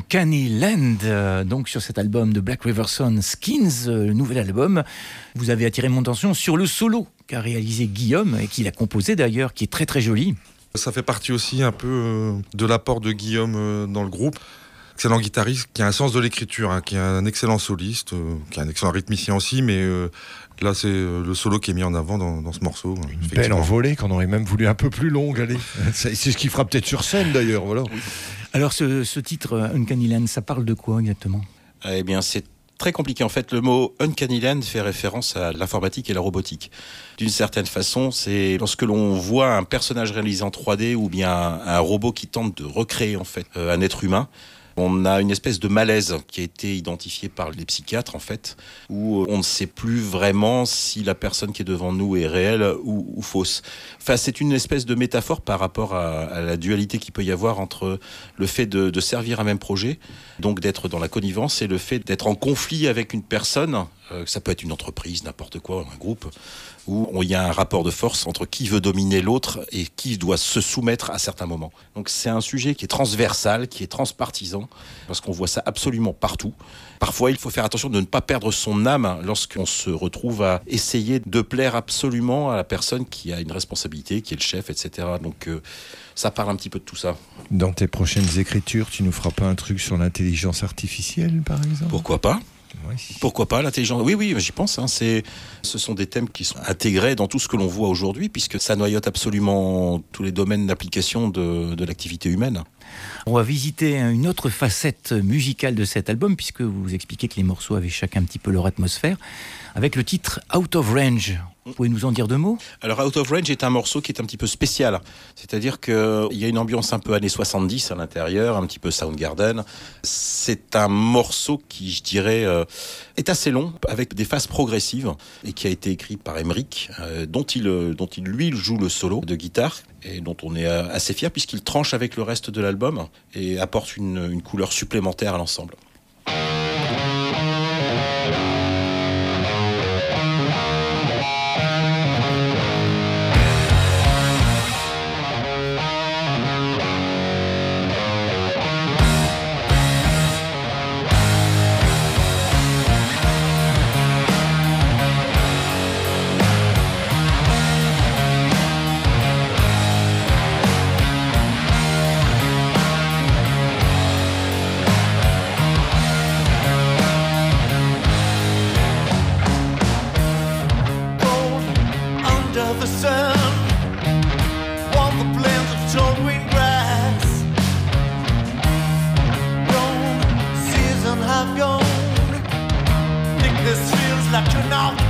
Uncanny Land, euh, donc sur cet album de Black River Sun, Skins, euh, le nouvel album. Vous avez attiré mon attention sur le solo qu'a réalisé Guillaume et qu'il a composé d'ailleurs, qui est très très joli. Ça fait partie aussi un peu euh, de l'apport de Guillaume dans le groupe. Excellent guitariste qui a un sens de l'écriture, hein, qui est un excellent soliste, qui est un excellent rythmicien aussi, mais là c'est euh, le solo qui est mis en avant dans, dans ce morceau. Une belle envolée qu'on aurait même voulu un peu plus longue, allez. C'est ce qu'il fera peut-être sur scène d'ailleurs, voilà. Alors ce, ce titre euh, Uncanny Land, ça parle de quoi exactement? Eh bien, c'est très compliqué. En fait, le mot Uncanny Land fait référence à l'informatique et la robotique. D'une certaine façon, c'est lorsque l'on voit un personnage réalisé en 3D ou bien un, un robot qui tente de recréer en fait euh, un être humain. On a une espèce de malaise qui a été identifié par les psychiatres en fait, où on ne sait plus vraiment si la personne qui est devant nous est réelle ou, fausse. Enfin, c'est une espèce de métaphore par rapport à, la dualité qu'il peut y avoir entre le fait de, servir un même projet, donc d'être dans la connivence, et le fait d'être en conflit avec une personne, ça peut être une entreprise, n'importe quoi, un groupe, où il y a un rapport de force entre qui veut dominer l'autre et qui doit se soumettre à certains moments. Donc c'est un sujet qui est transversal, qui est transpartisan, parce qu'on voit ça absolument partout. Parfois, il faut faire attention de ne pas perdre son âme lorsqu'on se retrouve à essayer de plaire absolument à la personne qui a une responsabilité, qui est le chef, etc. Donc euh, ça parle un petit peu de tout ça. Dans tes prochaines écritures, tu nous feras pas un truc sur l'intelligence artificielle, par exemple? Pourquoi pas? Pourquoi pas l'intelligence? Oui, oui, j'y pense. Hein, c'est, ce sont des thèmes qui sont intégrés dans tout ce que l'on voit aujourd'hui, puisque ça noyote absolument tous les domaines d'application de, de l'activité humaine. On va visiter une autre facette musicale de cet album, puisque vous expliquez que les morceaux avaient chacun un petit peu leur atmosphère, avec le titre Out of Range. Vous pouvez nous en dire deux mots? Alors Out of Range est un morceau qui est un petit peu spécial. C'est-à-dire qu'il y a une ambiance un peu années 70 à l'intérieur, un petit peu Soundgarden. C'est un morceau qui, je dirais, euh, est assez long, avec des phases progressives, et qui a été écrit par Emmerich, euh, dont, il, euh, dont il, lui, joue le solo de guitare, et dont on est euh, assez fier, puisqu'il tranche avec le reste de l'album, et apporte une, une couleur supplémentaire à l'ensemble. Feels like an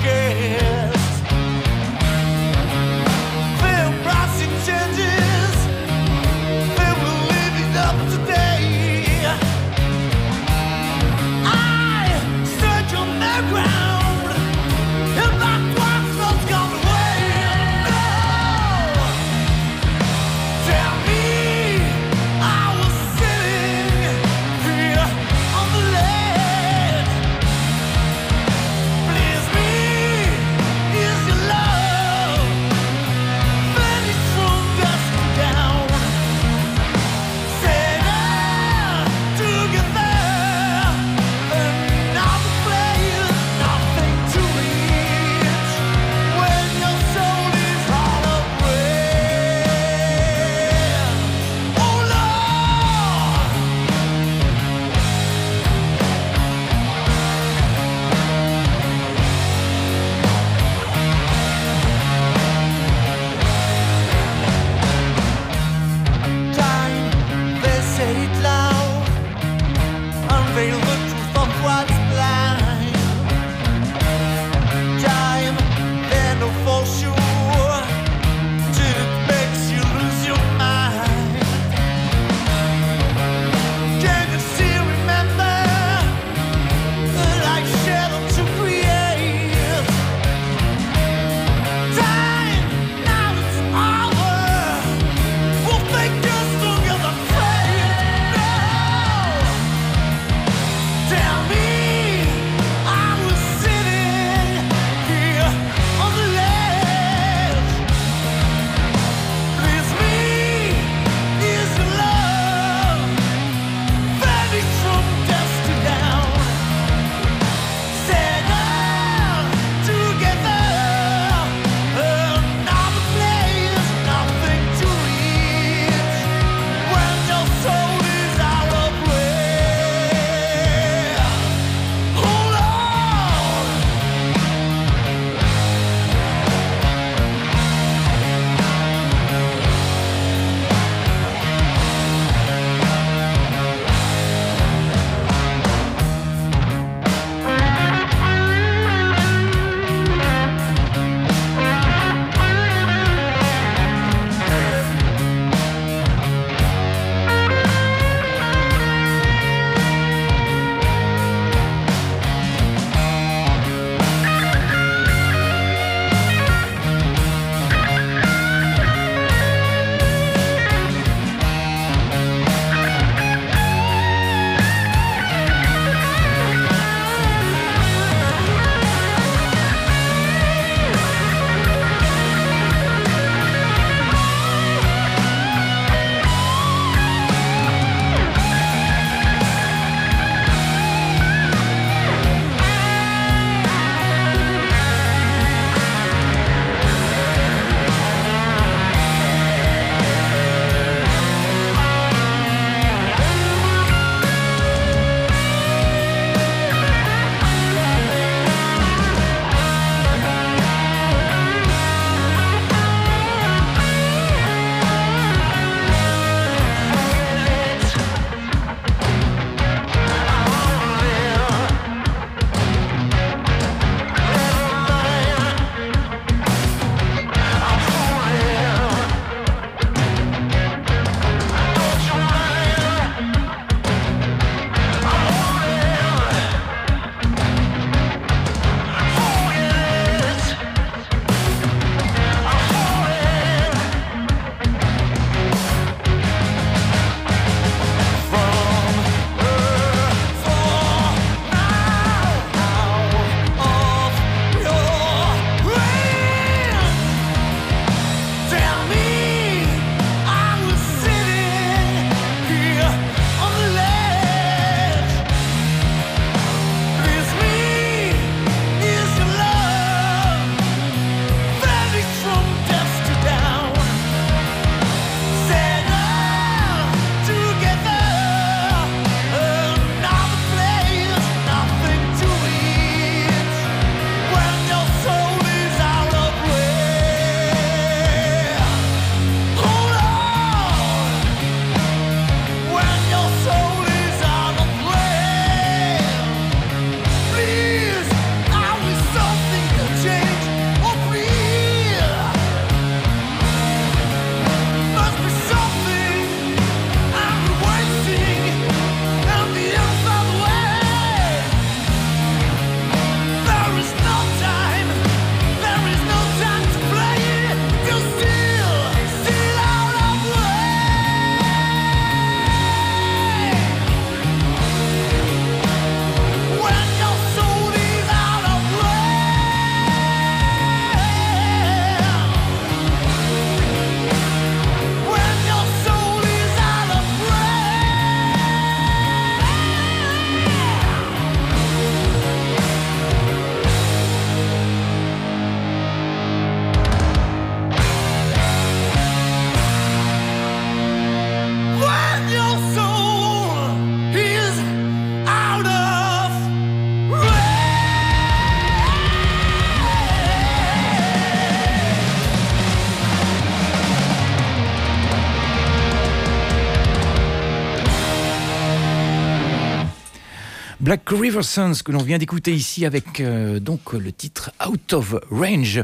Que l'on vient d'écouter ici avec euh, donc le titre Out of Range.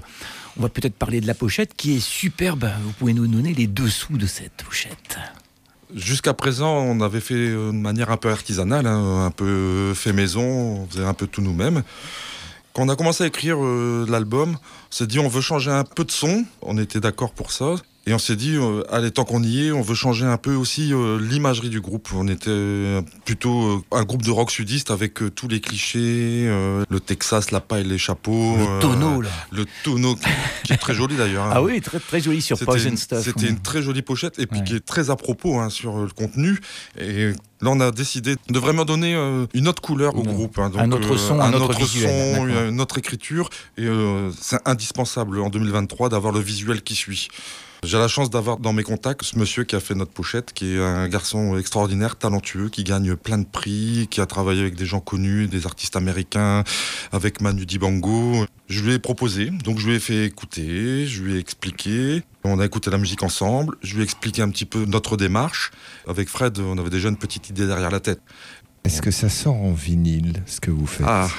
On va peut-être parler de la pochette qui est superbe. Vous pouvez nous donner les dessous de cette pochette. Jusqu'à présent, on avait fait euh, de manière un peu artisanale, hein, un peu fait maison, on faisait un peu tout nous-mêmes. Quand on a commencé à écrire euh, l'album, on s'est dit on veut changer un peu de son, on était d'accord pour ça. Et on s'est dit, euh, allez, tant qu'on y est, on veut changer un peu aussi euh, l'imagerie du groupe. On était plutôt euh, un groupe de rock sudiste avec euh, tous les clichés, euh, le Texas, la paille, les chapeaux. Le euh, tonneau, là. Le tonneau, qui, est très joli d'ailleurs. hein. Ah oui, très, très joli sur Poison Stuff. C'était une très jolie pochette et puis Ouais. qui est très à propos hein, sur euh, le contenu. Et là, on a décidé de vraiment donner euh, une autre couleur au Une- groupe. hein. un autre son, un autre visuel, son, une autre écriture. Et euh, c'est indispensable en 2023 d'avoir le visuel qui suit. J'ai la chance d'avoir dans mes contacts ce monsieur qui a fait notre pochette, qui est un garçon extraordinaire, talentueux, qui gagne plein de prix, qui a travaillé avec des gens connus, des artistes américains, avec Manu Dibango. Je lui ai proposé, donc je lui ai fait écouter, je lui ai expliqué. On a écouté la musique ensemble, je lui ai expliqué un petit peu notre démarche. Avec Fred, on avait déjà une petite idée derrière la tête. Est-ce que ça sort en vinyle, ce que vous faites? Ah,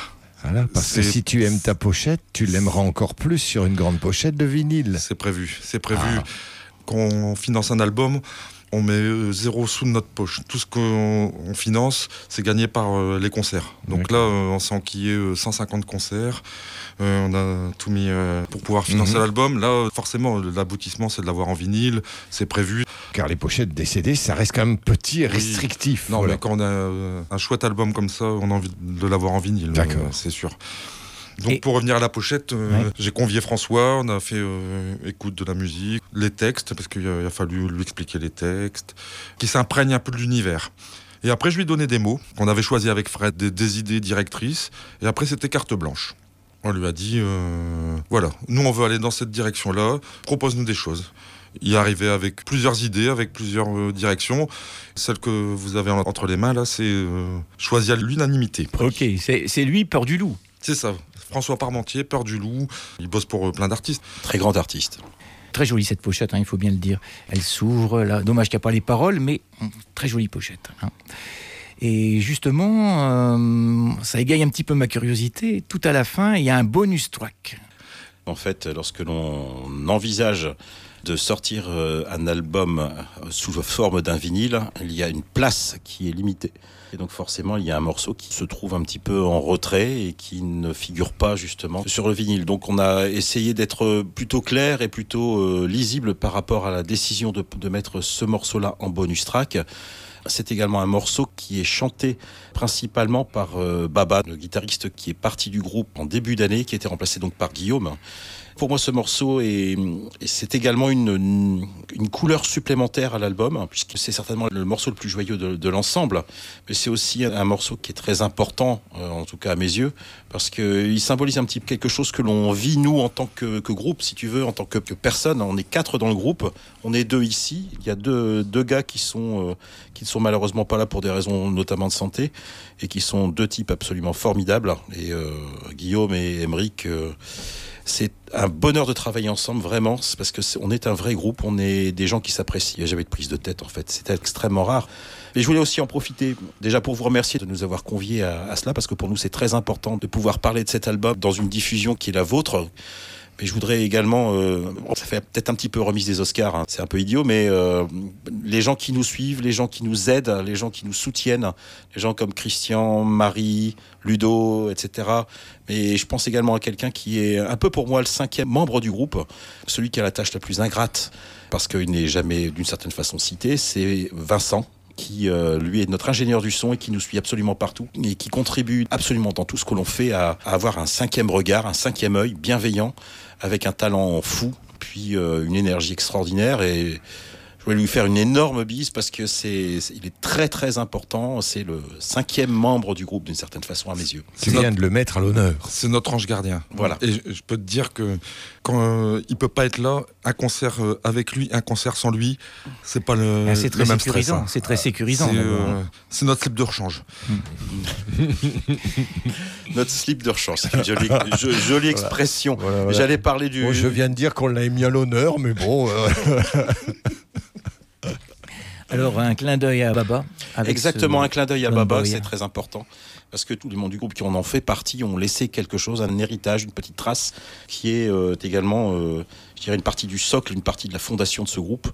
Voilà, parce que si tu aimes ta pochette, tu l'aimeras encore plus sur une grande pochette de vinyle. c'est prévu, c'est prévu. Ah. Quand on finance un album, on met euh, zéro sous de notre poche. Tout ce qu'on on finance, c'est gagné par euh, les concerts. Donc là, euh, on sent qu'il y a euh, 150 concerts. Euh, on a tout mis pour pouvoir financer Mhm. l'album. Là, forcément, l'aboutissement, c'est de l'avoir en vinyle. C'est prévu. Car les pochettes des CD, ça reste quand même petit et Oui. restrictif. Non, voilà. mais quand on a un chouette album comme ça, on a envie de l'avoir en vinyle. D'accord. c'est sûr. Donc Et- pour revenir à la pochette, euh, Ouais. j'ai convié François, on a fait euh, écoute de la musique, les textes, parce qu'il a, fallu lui expliquer les textes, qui s'imprègne un peu de l'univers. Et après, je lui ai donné des mots qu'on avait choisis avec Fred, des, des idées directrices, et après, c'était carte blanche. On lui a dit, euh, voilà, nous, on veut aller dans cette direction-là, propose-nous des choses. Il est arrivé avec plusieurs idées, avec plusieurs euh, directions. Celle que vous avez en- entre les mains, là, c'est euh, choisir l'unanimité. Ok, c'est lui, Peur du Loup. C'est ça. François Parmentier, Peur du Loup. Il bosse pour euh, plein d'artistes. Très grand artiste. Très jolie cette pochette, hein, il faut bien le dire. Elle s'ouvre, là. dommage qu'il n'y a pas les paroles, mais hum, très jolie pochette. hein. Et justement, euh, ça égaye un petit peu ma curiosité. Tout à la fin, il y a un bonus track. En fait, lorsque l'on envisage de sortir euh, un album sous forme d'un vinyle, il y a une place qui est limitée. Et donc forcément, il y a un morceau qui se trouve un petit peu en retrait et qui ne figure pas justement sur le vinyle. Donc on a essayé d'être plutôt clair et plutôt euh, lisible par rapport à la décision de, mettre ce morceau-là en bonus track. C'est également un morceau qui est chanté principalement par euh, Baba, le guitariste qui est parti du groupe en début d'année, qui a été remplacé donc par Guillaume. Pour moi, ce morceau est, c'est également une, une, couleur supplémentaire à l'album, hein, puisque c'est certainement le morceau le plus joyeux de, l'ensemble. Mais c'est aussi un morceau qui est très important, euh, en tout cas à mes yeux, parce qu'il symbolise un petit peu quelque chose que l'on vit nous en tant que, groupe, si tu veux, en tant que, que personne. On est quatre dans le groupe, on est deux ici. Il y a deux, deux gars qui sont euh, qui ne sont malheureusement pas là pour des raisons notamment de santé et qui sont deux types absolument formidables. Et euh, Guillaume et Emeric. C'est un bonheur de travailler ensemble, vraiment, c'est parce que est, on est un vrai groupe, on est des gens qui s'apprécient. Il n'y a jamais de prise de tête, en fait. C'était extrêmement rare. Et je voulais aussi en profiter, déjà pour vous remercier de nous avoir conviés à, à cela, parce que pour nous, c'est très important de pouvoir parler de cet album dans une diffusion qui est la vôtre. Mais je voudrais également, euh, ça fait peut-être un petit peu remise des Oscars, hein, c'est un peu idiot, mais euh, les gens qui nous suivent, les gens qui nous aident, les gens qui nous soutiennent, les gens comme Christian, Marie, Ludo, etc. Mais je pense également à quelqu'un qui est un peu pour moi le cinquième membre du groupe, celui qui a la tâche la plus ingrate, parce qu'il n'est jamais d'une certaine façon cité, c'est Vincent qui euh, lui est notre ingénieur du son et qui nous suit absolument partout et qui contribue absolument dans tout ce que l'on fait à, avoir un cinquième regard, un cinquième œil bienveillant, avec un talent fou, puis euh, une énergie extraordinaire et je voulais lui faire une énorme bise parce que c'est, c'est- il est très très important. C'est le cinquième membre du groupe d'une certaine façon à mes yeux. C'est bien de le mettre à l'honneur. C'est notre ange gardien. Voilà. Et je, je peux te dire que quand euh, il peut pas être là, un concert euh, avec lui, un concert sans lui, c'est pas le, Ah, c'est le très stress. sécurisant. hein. C'est très sécurisant. C'est euh, hein. c'est notre slip de rechange. Notre slip de rechange, c'est une jolie, jo- jolie expression. Voilà, voilà. J'allais parler du. Bon, je viens de dire qu'on l'a mis à l'honneur, mais bon. euh, Alors un clin d'œil à Baba. Exactement, ce un clin d'œil à Baba, c'est très important. Parce que tous les membres du groupe qui en ont fait partie ont laissé quelque chose, un héritage, une petite trace, qui est euh, également, euh, je dirais, une partie du socle, une partie de la fondation de ce groupe.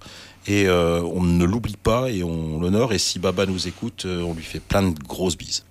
Et euh, on ne l'oublie pas et on l'honore. Et si Baba nous écoute, on lui fait plein de grosses bises.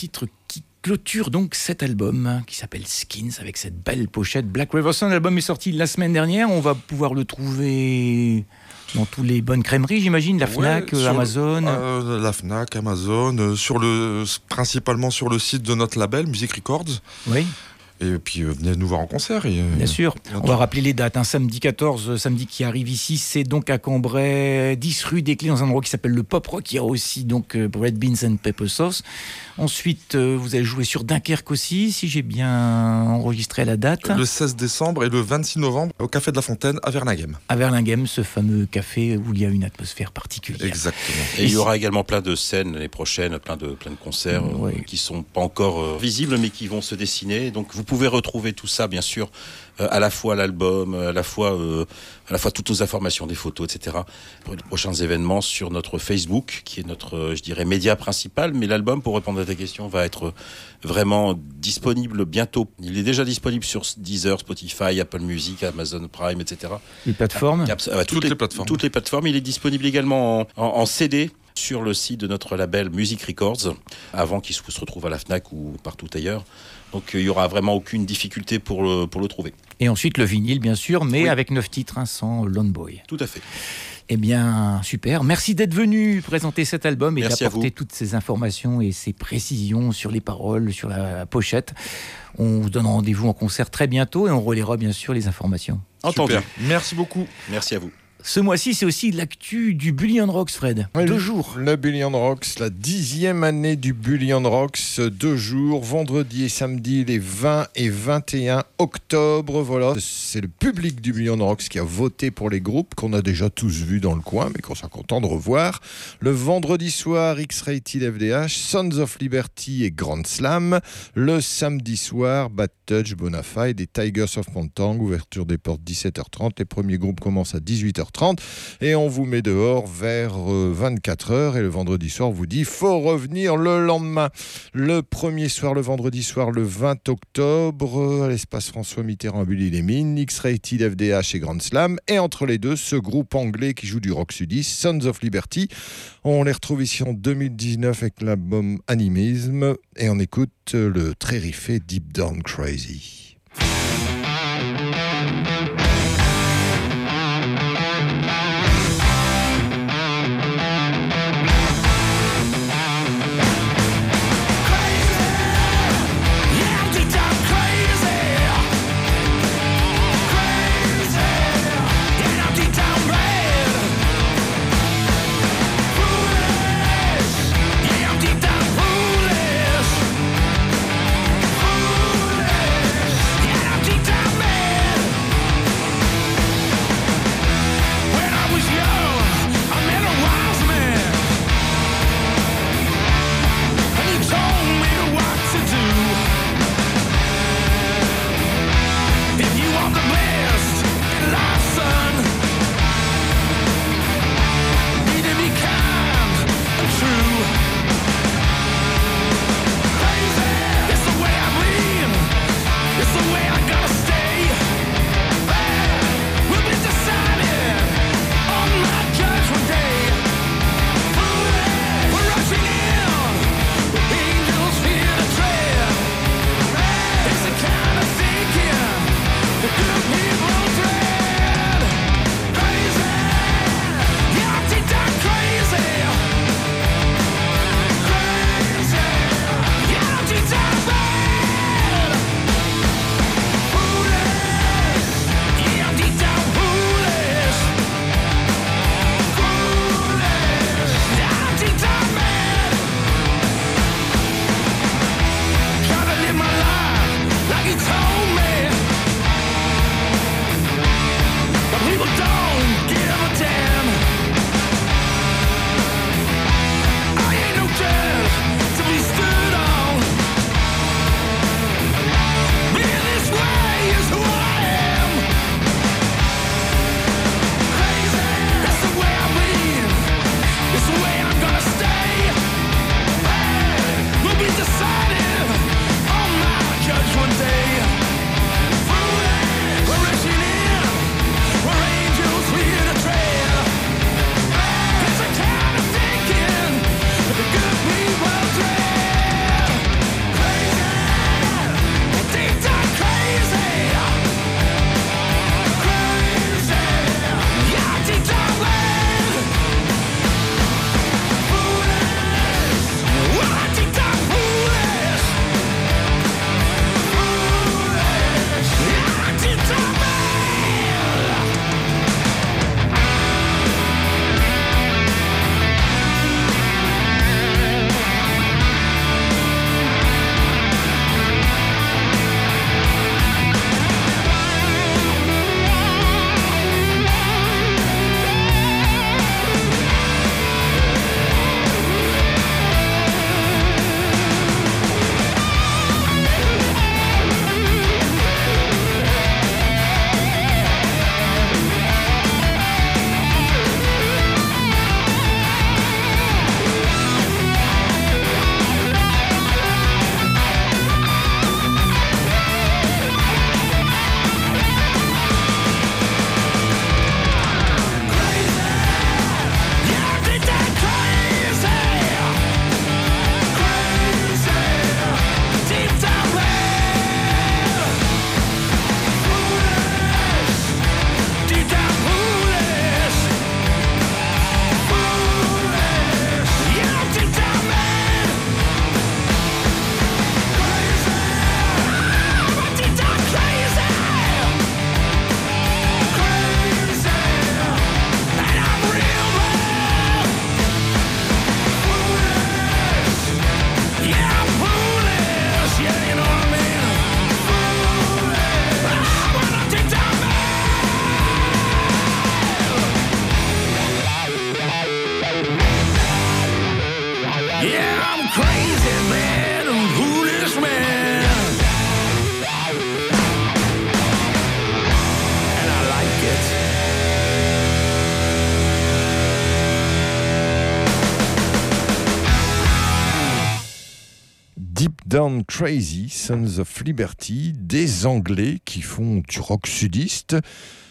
Titre qui clôture donc cet album hein, qui s'appelle Skins avec cette belle pochette Black River Sun. L'album est sorti la semaine dernière. On va pouvoir le trouver dans toutes les bonnes crèmeries, j'imagine, la Fnac, Ouais, Amazon. euh, la Fnac, Amazon, euh, sur le, principalement sur le site de notre label, Music Records. Oui, Et puis euh, venez nous voir en concert. et, euh, bien sûr. On va rappeler les dates. Un samedi 14, euh, samedi qui arrive ici, c'est donc à Cambrai, 10 rue des Clés, dans un endroit qui s'appelle le Pop Rock. Il y a aussi donc euh, Red Beans and Pepper Sauce. Ensuite, euh, vous allez jouer sur Dunkerque aussi, si j'ai bien enregistré la date. Le 16 décembre et le 26 novembre au Café de la Fontaine à Vernaghem. À Verlinghem, ce fameux café où il y a une atmosphère particulière. Exactement. Et il y aura également plein de scènes l'année prochaine, plein de, plein de concerts euh, Ouais. qui sont pas encore euh, visibles mais qui vont se dessiner. Donc vous pouvez retrouver tout ça, bien sûr, euh, à la fois l'album, à la fois, euh, à la fois toutes nos informations, des photos, etc. Pour les prochains événements sur notre Facebook, qui est notre, euh, je dirais, média principal. Mais l'album, pour répondre à ta question, va être vraiment disponible bientôt. Il est déjà disponible sur Deezer, Spotify, Apple Music, Amazon Prime, etc. Les plateformes Toutes les plateformes. Toutes les plateformes. Il est disponible également en, en- en CD sur le site de notre label Music Records, avant qu'il se retrouve à la FNAC ou partout ailleurs. Donc euh, il y aura vraiment aucune difficulté pour le, pour le trouver. Et ensuite le vinyle, bien sûr, mais Oui. avec neuf titres, hein, sans Lone Boy. Tout à fait. Eh bien, super. Merci d'être venu présenter cet album et d'apporter toutes ces informations et ces précisions sur les paroles, sur la pochette. On vous donne rendez-vous en concert très bientôt et on relaiera bien sûr les informations. Entendu. Super. Merci beaucoup. Merci à vous. Ce mois-ci, c'est aussi l'actu du Bully on Rocks, Fred. Deux jours. Le Bullion Rocks, la dixième année du Bullion Rocks, deux jours, vendredi et samedi, les 20 et 21 octobre. Voilà, c'est le public du Bullion Rocks qui a voté pour les groupes qu'on a déjà tous vus dans le coin, mais qu'on sera content de revoir. Le vendredi soir, X-Rated FDH, Sons of Liberty et Grand Slam. Le samedi soir, Bad Touch, Bonafide et Tigers of Montang. Ouverture des portes 17h30. Les premiers groupes commencent à 18h30 et on vous met dehors vers 24h et le vendredi soir on vous dit faut revenir le lendemain. Le premier soir, le vendredi soir, le 20 octobre, euh, à l'espace François Mitterrand à Bully-les-Mines, X-Rated FDH et Grand Slam et entre les deux, ce groupe anglais qui joue du rock sudiste, Sons of Liberty. On les retrouve ici en 2019 avec l'album Animisme et on écoute euh, le très riffé Deep Down Crazy. Down Crazy, Sons of Liberty, des Anglais qui font du rock sudiste.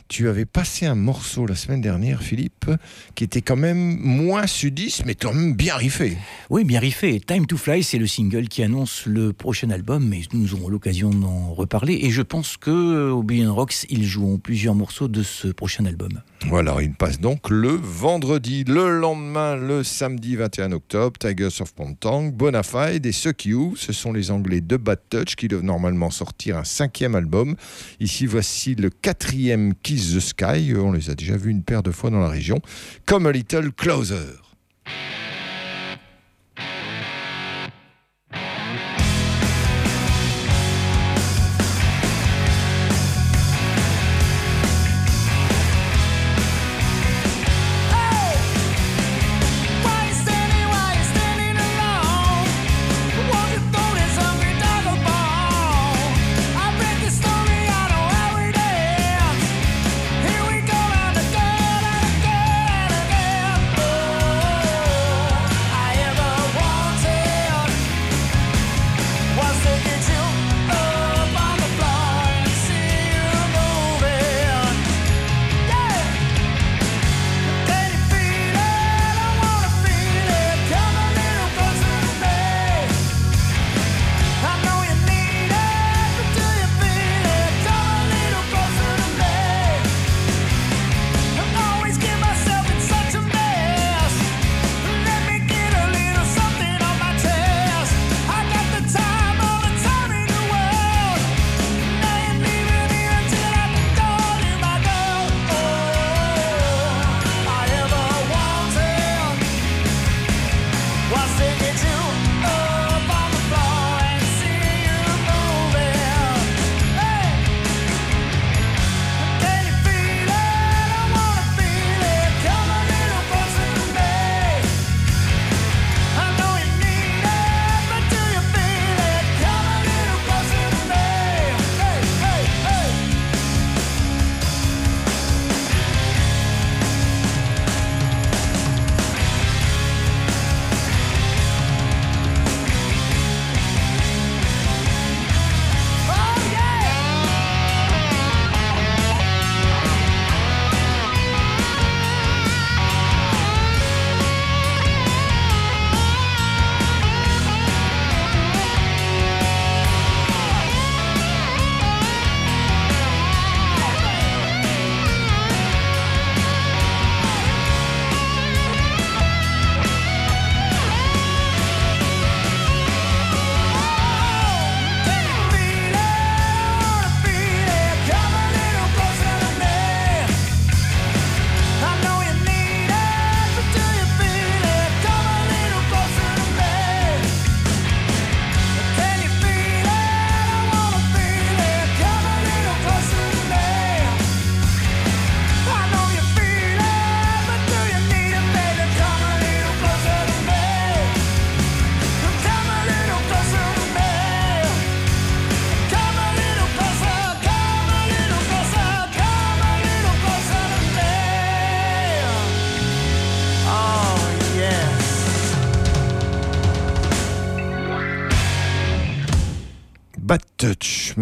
Tu avais passé un morceau la semaine dernière, Philippe, qui était quand même moins sudiste, mais quand même bien riffé. Oui, bien riffé. Time to Fly, c'est le single qui annonce le prochain album, mais nous aurons l'occasion d'en reparler. Et je pense que au Billion Rocks, ils joueront plusieurs morceaux de ce prochain album. Voilà, il passe donc le vendredi, le lendemain, le samedi 21 octobre, Tigers of Pontang, Bonafide et Suck ce sont les Anglais de Bad Touch qui doivent normalement sortir un cinquième album. Ici, voici le quatrième Kiss the Sky, on les a déjà vus une paire de fois dans la région, comme A Little Closer.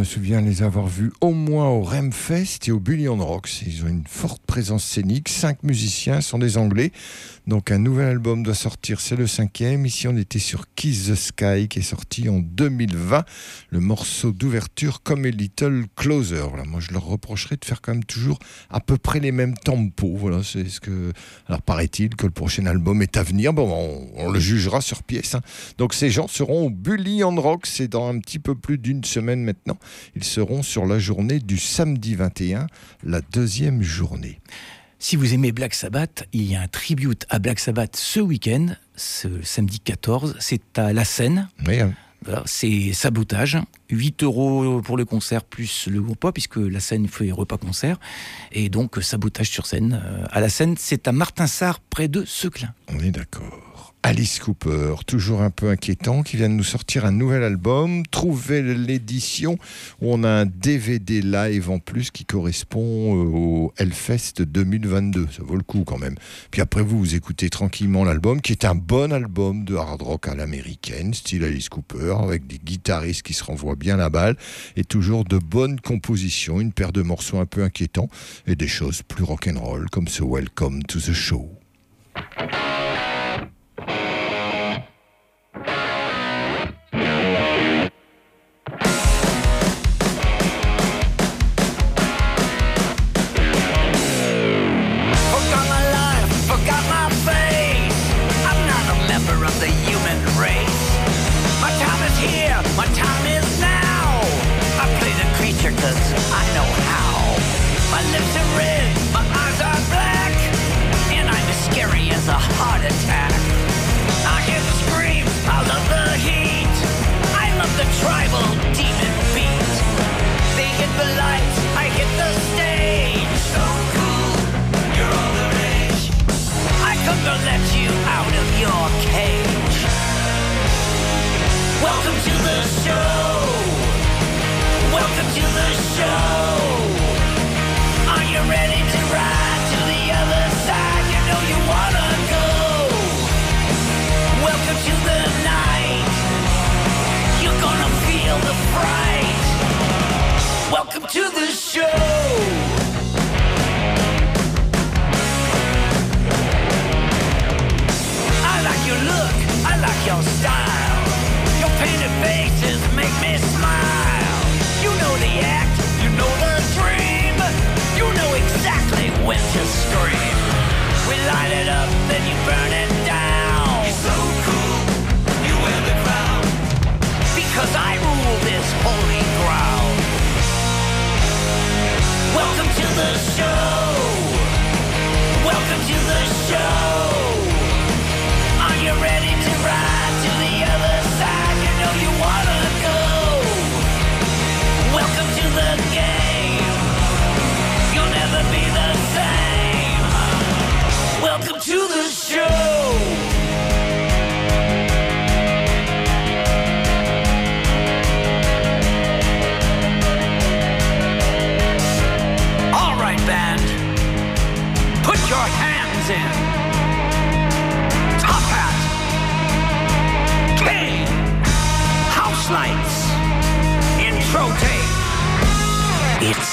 Souviens les avoir vus au moins au Remfest et au Bullion Rocks. Ils ont une forte présence scénique. Cinq musiciens sont des Anglais. Donc un nouvel album doit sortir, c'est le cinquième. Ici on était sur Kiss the Sky qui est sorti en 2020. Le morceau d'ouverture comme A Little Closer. Voilà, moi je leur reprocherais de faire quand même toujours à peu près les mêmes tempos. Voilà, c'est ce que. Alors paraît-il que le prochain album est à venir. Bon, on, le jugera sur pièce. hein. Donc ces gens seront au Bully on Rock, c'est dans un petit peu plus d'une semaine maintenant. Ils seront sur la journée du samedi 21, la deuxième journée. Si vous aimez Black Sabbath, il y a un tribute à Black Sabbath ce week-end, ce samedi 14. C'est à La Seine. Oui, hein. C'est sabotage. 8 euros pour le concert plus le repas, puisque la scène fait repas-concert. Et donc, sabotage sur scène. Euh, à la scène, c'est à Martinsart, près de Seclin. on est d'accord. Alice Cooper, toujours un peu inquiétant, qui vient de nous sortir un nouvel album. Trouvez l'édition où on a un DVD live en plus qui correspond euh, au Hellfest 2022. Ça vaut le coup quand même. Puis après, vous, vous écoutez tranquillement l'album, qui est un bon album de hard rock à l'américaine, style Alice Cooper, avec des guitaristes qui se renvoient bien la balle, et toujours de bonnes compositions, une paire de morceaux un peu inquiétants, et des choses plus rock'n'roll, comme ce Welcome to the Show. flashlights in Pro Tape. It's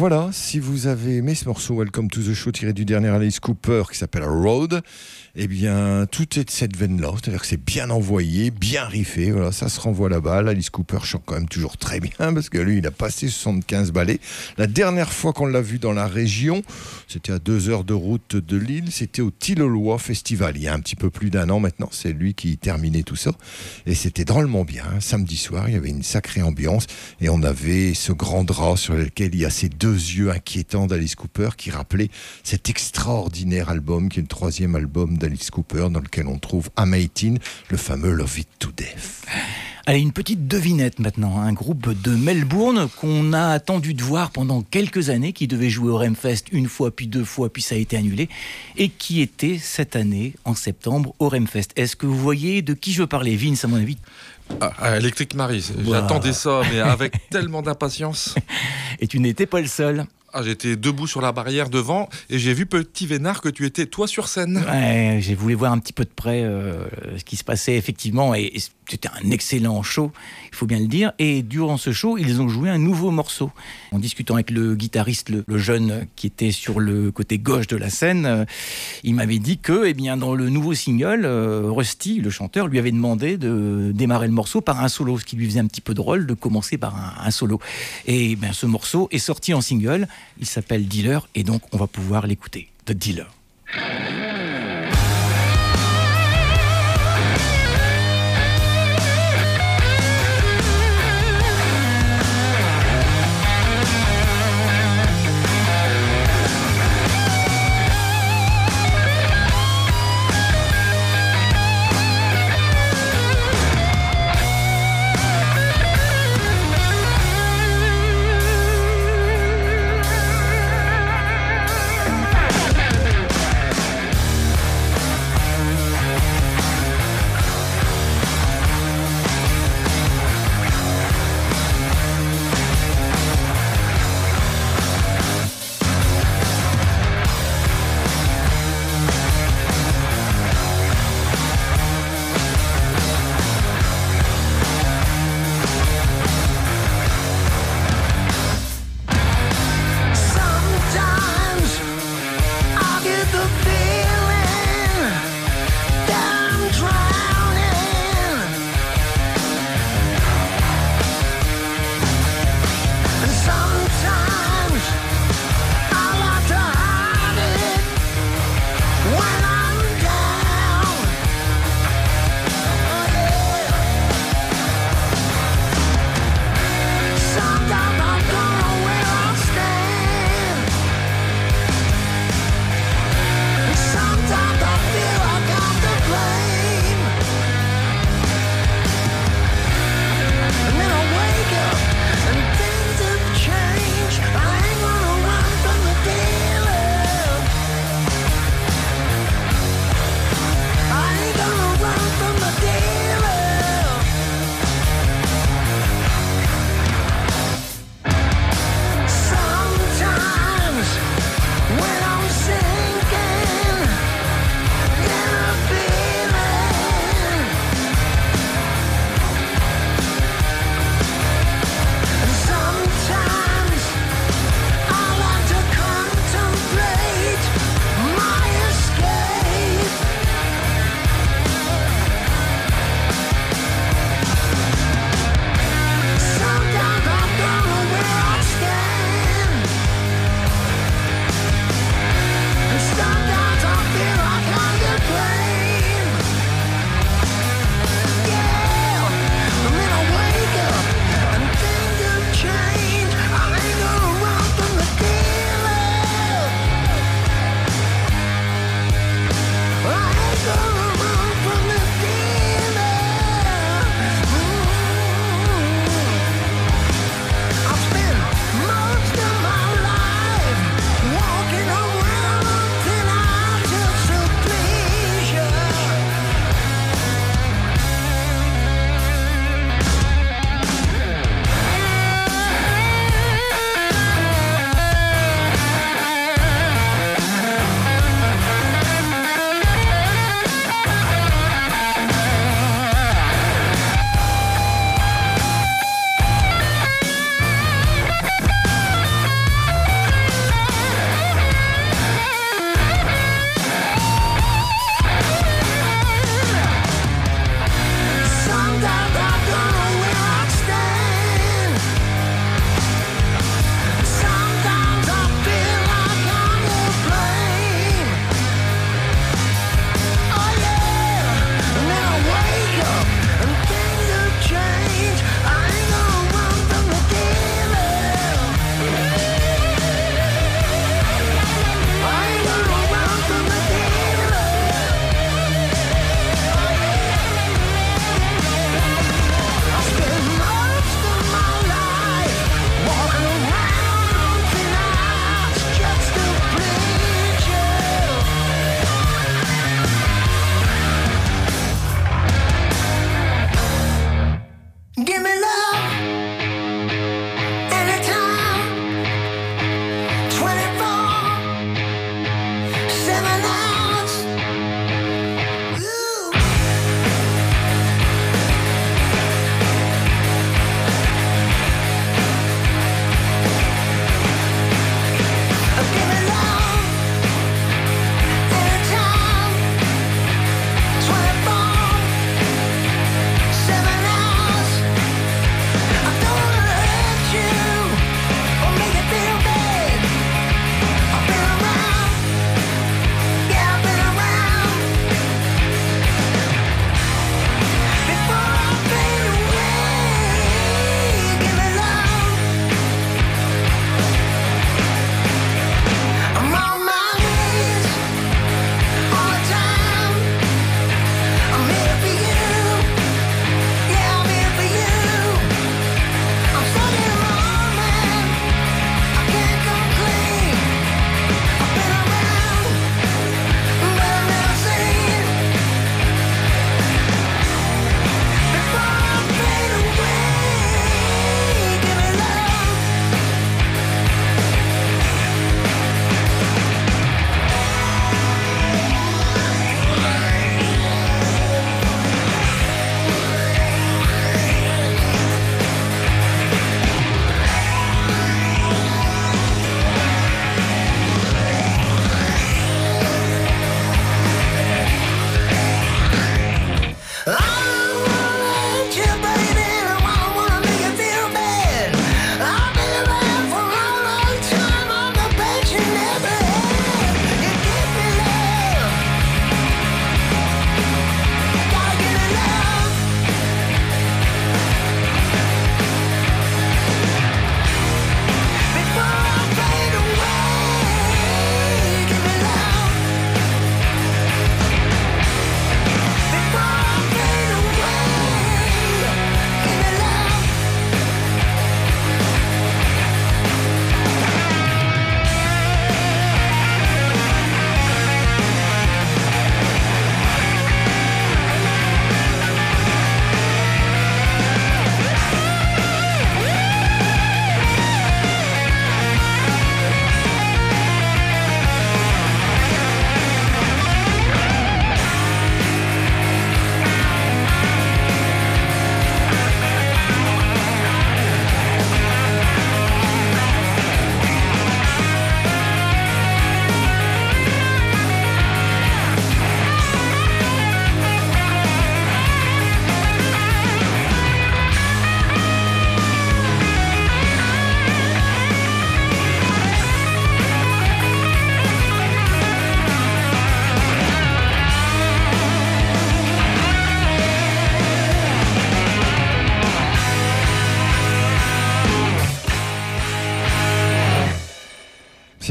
Voilà, si vous avez aimé ce morceau Welcome to the Show tiré du dernier Alice Cooper qui s'appelle Road, eh bien tout est de cette veine-là, c'est-à-dire que c'est bien envoyé, bien riffé, voilà, ça se renvoie la balle. Alice Cooper chante quand même toujours très bien parce que lui il a passé 75 ballets. La dernière fois qu'on l'a vu dans la région, c'était à deux heures de route de Lille, c'était au Tillolois Festival, il y a un petit peu plus d'un an maintenant, c'est lui qui terminait tout ça. Et c'était drôlement bien, hein. samedi soir, il y avait une sacrée ambiance et on avait ce grand drap sur lequel il y a ces deux yeux inquiétants d'Alice Cooper qui rappelaient cet extraordinaire album qui est le troisième album d'Alice Cooper dans lequel on trouve 18, le fameux Love It to Death. Allez, une petite devinette maintenant. Un groupe de Melbourne qu'on a attendu de voir pendant quelques années, qui devait jouer au Remfest une fois, puis deux fois, puis ça a été annulé, et qui était cette année, en septembre, au Remfest. Est-ce que vous voyez de qui je veux parler Vince, à mon avis? Ah, Electric Marie, Ouah. j'attendais ça, mais avec tellement d'impatience. Et tu n'étais pas le seul. Ah, J'étais debout sur la barrière devant et j'ai vu petit Vénard que tu étais toi sur scène. J'ai voulu voir un petit peu de près euh, ce qui se passait effectivement et c'était un excellent show, il faut bien le dire. Et durant ce show, ils ont joué un nouveau morceau. En discutant avec le guitariste, le, jeune qui était sur le côté gauche de la scène, euh, il m'avait dit que, eh bien, dans le nouveau single, euh, Rusty, le chanteur, lui avait demandé de démarrer le morceau par un solo, ce qui lui faisait un petit peu drôle de commencer par un, un solo. Et bien, ce morceau est sorti en single. Il s'appelle Dealer et donc on va pouvoir l'écouter. The Dealer.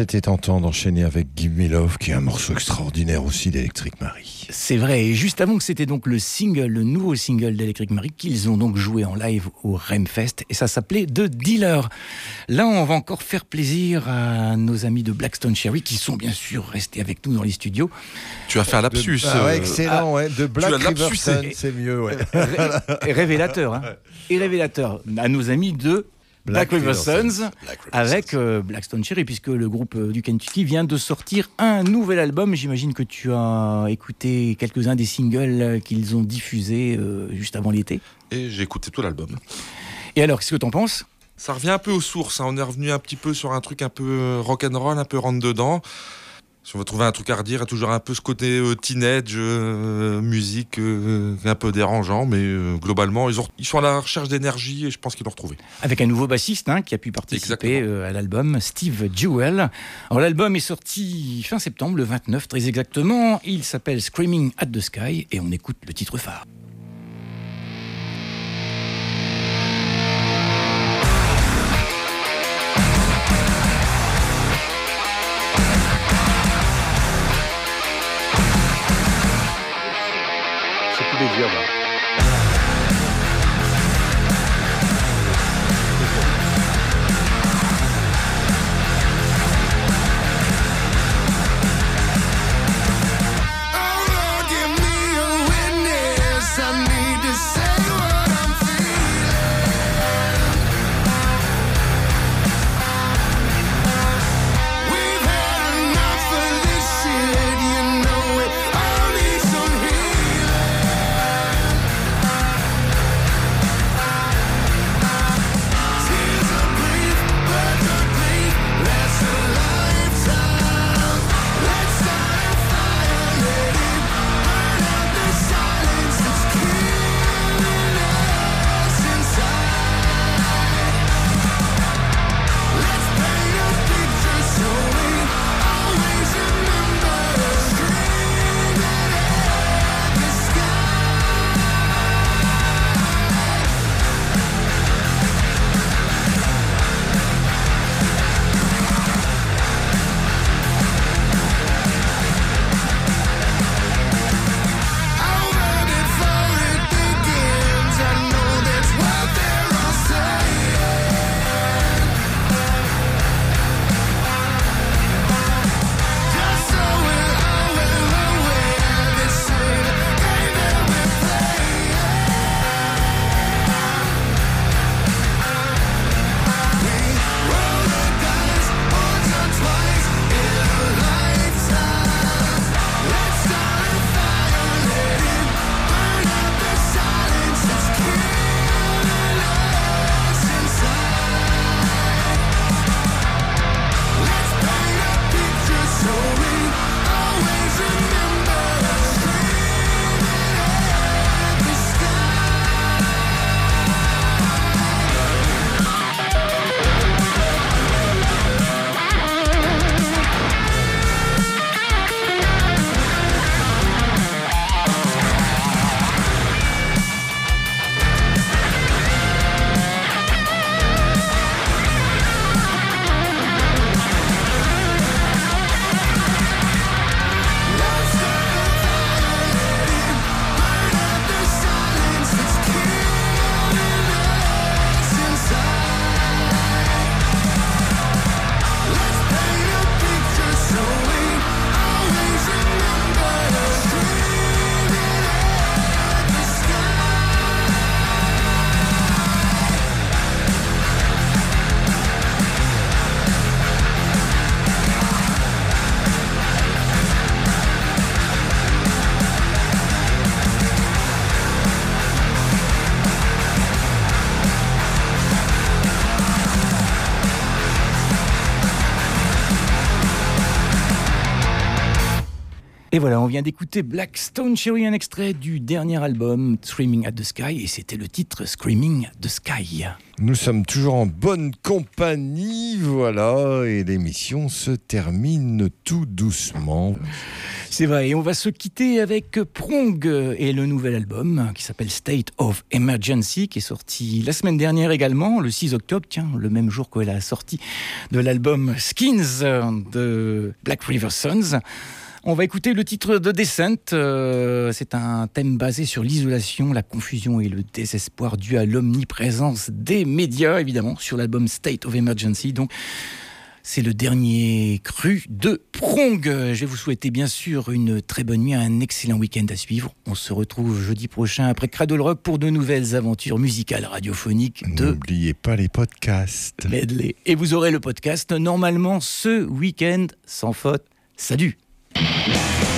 C'était tentant d'enchaîner avec Give Me Love, qui est un morceau extraordinaire aussi d'Electric Marie. C'est vrai. Et juste avant que c'était donc le single, le nouveau single d'Electric Marie, qu'ils ont donc joué en live au Remfest. Et ça s'appelait The Dealer. Là, on va encore faire plaisir à nos amis de Blackstone Cherry, qui sont bien sûr restés avec nous dans les studios. Tu as fait un lapsus. Ah ouais, euh, excellent, ouais. De Black as River lapsusé. Sun, c'est mieux, ouais. Révélateur, hein. Et révélateur à nos amis de Black, River Sons avec euh, Blackstone Cherry, puisque le groupe euh, du Kentucky vient de sortir un nouvel album. J'imagine que tu as écouté quelques-uns des singles euh, qu'ils ont diffusés euh, juste avant l'été. Et j'ai écouté tout l'album. Et alors, qu'est-ce que t'en penses? Ça revient un peu aux sources. hein. On est revenu un petit peu sur un truc un peu rock'n'roll, un peu rentre dedans. Si on veut trouver un truc à redire, il y a toujours un peu ce côté euh, teenage, euh, musique euh, un peu dérangeant, mais globalement, ils, ont- ils sont à la recherche d'énergie et je pense qu'ils l'ont retrouvé. Avec un nouveau bassiste hein, qui a pu participer à l'album, Steve Jewell. Alors l'album est sorti fin septembre, le 29 très exactement. Il s'appelle Screaming at the Sky et on écoute le titre phare. C'est Et voilà, on vient d'écouter Blackstone Cherry, un extrait du dernier album Screaming at the Sky, et c'était le titre Screaming at the Sky. Nous sommes toujours en bonne compagnie, voilà, et l'émission se termine tout doucement. C'est vrai, et on va se quitter avec Prong et le nouvel album qui s'appelle State of Emergency, qui est sorti la semaine dernière également, le 6 octobre, tiens, le même jour que la sortie de l'album Skins de Black River Sons. On va écouter le titre de Descent. Euh, c'est un thème basé sur l'isolation, la confusion et le désespoir dû à l'omniprésence des médias, évidemment, sur l'album State of Emergency. Donc, c'est le dernier cru de Prong. Je vais vous souhaiter bien sûr une très bonne nuit, un excellent week-end à suivre. On se retrouve jeudi prochain après Cradle Rock pour de nouvelles aventures musicales radiophoniques. De... N'oubliez pas les podcasts. Medley. Et vous aurez le podcast normalement ce week-end sans faute. Salut Yeah.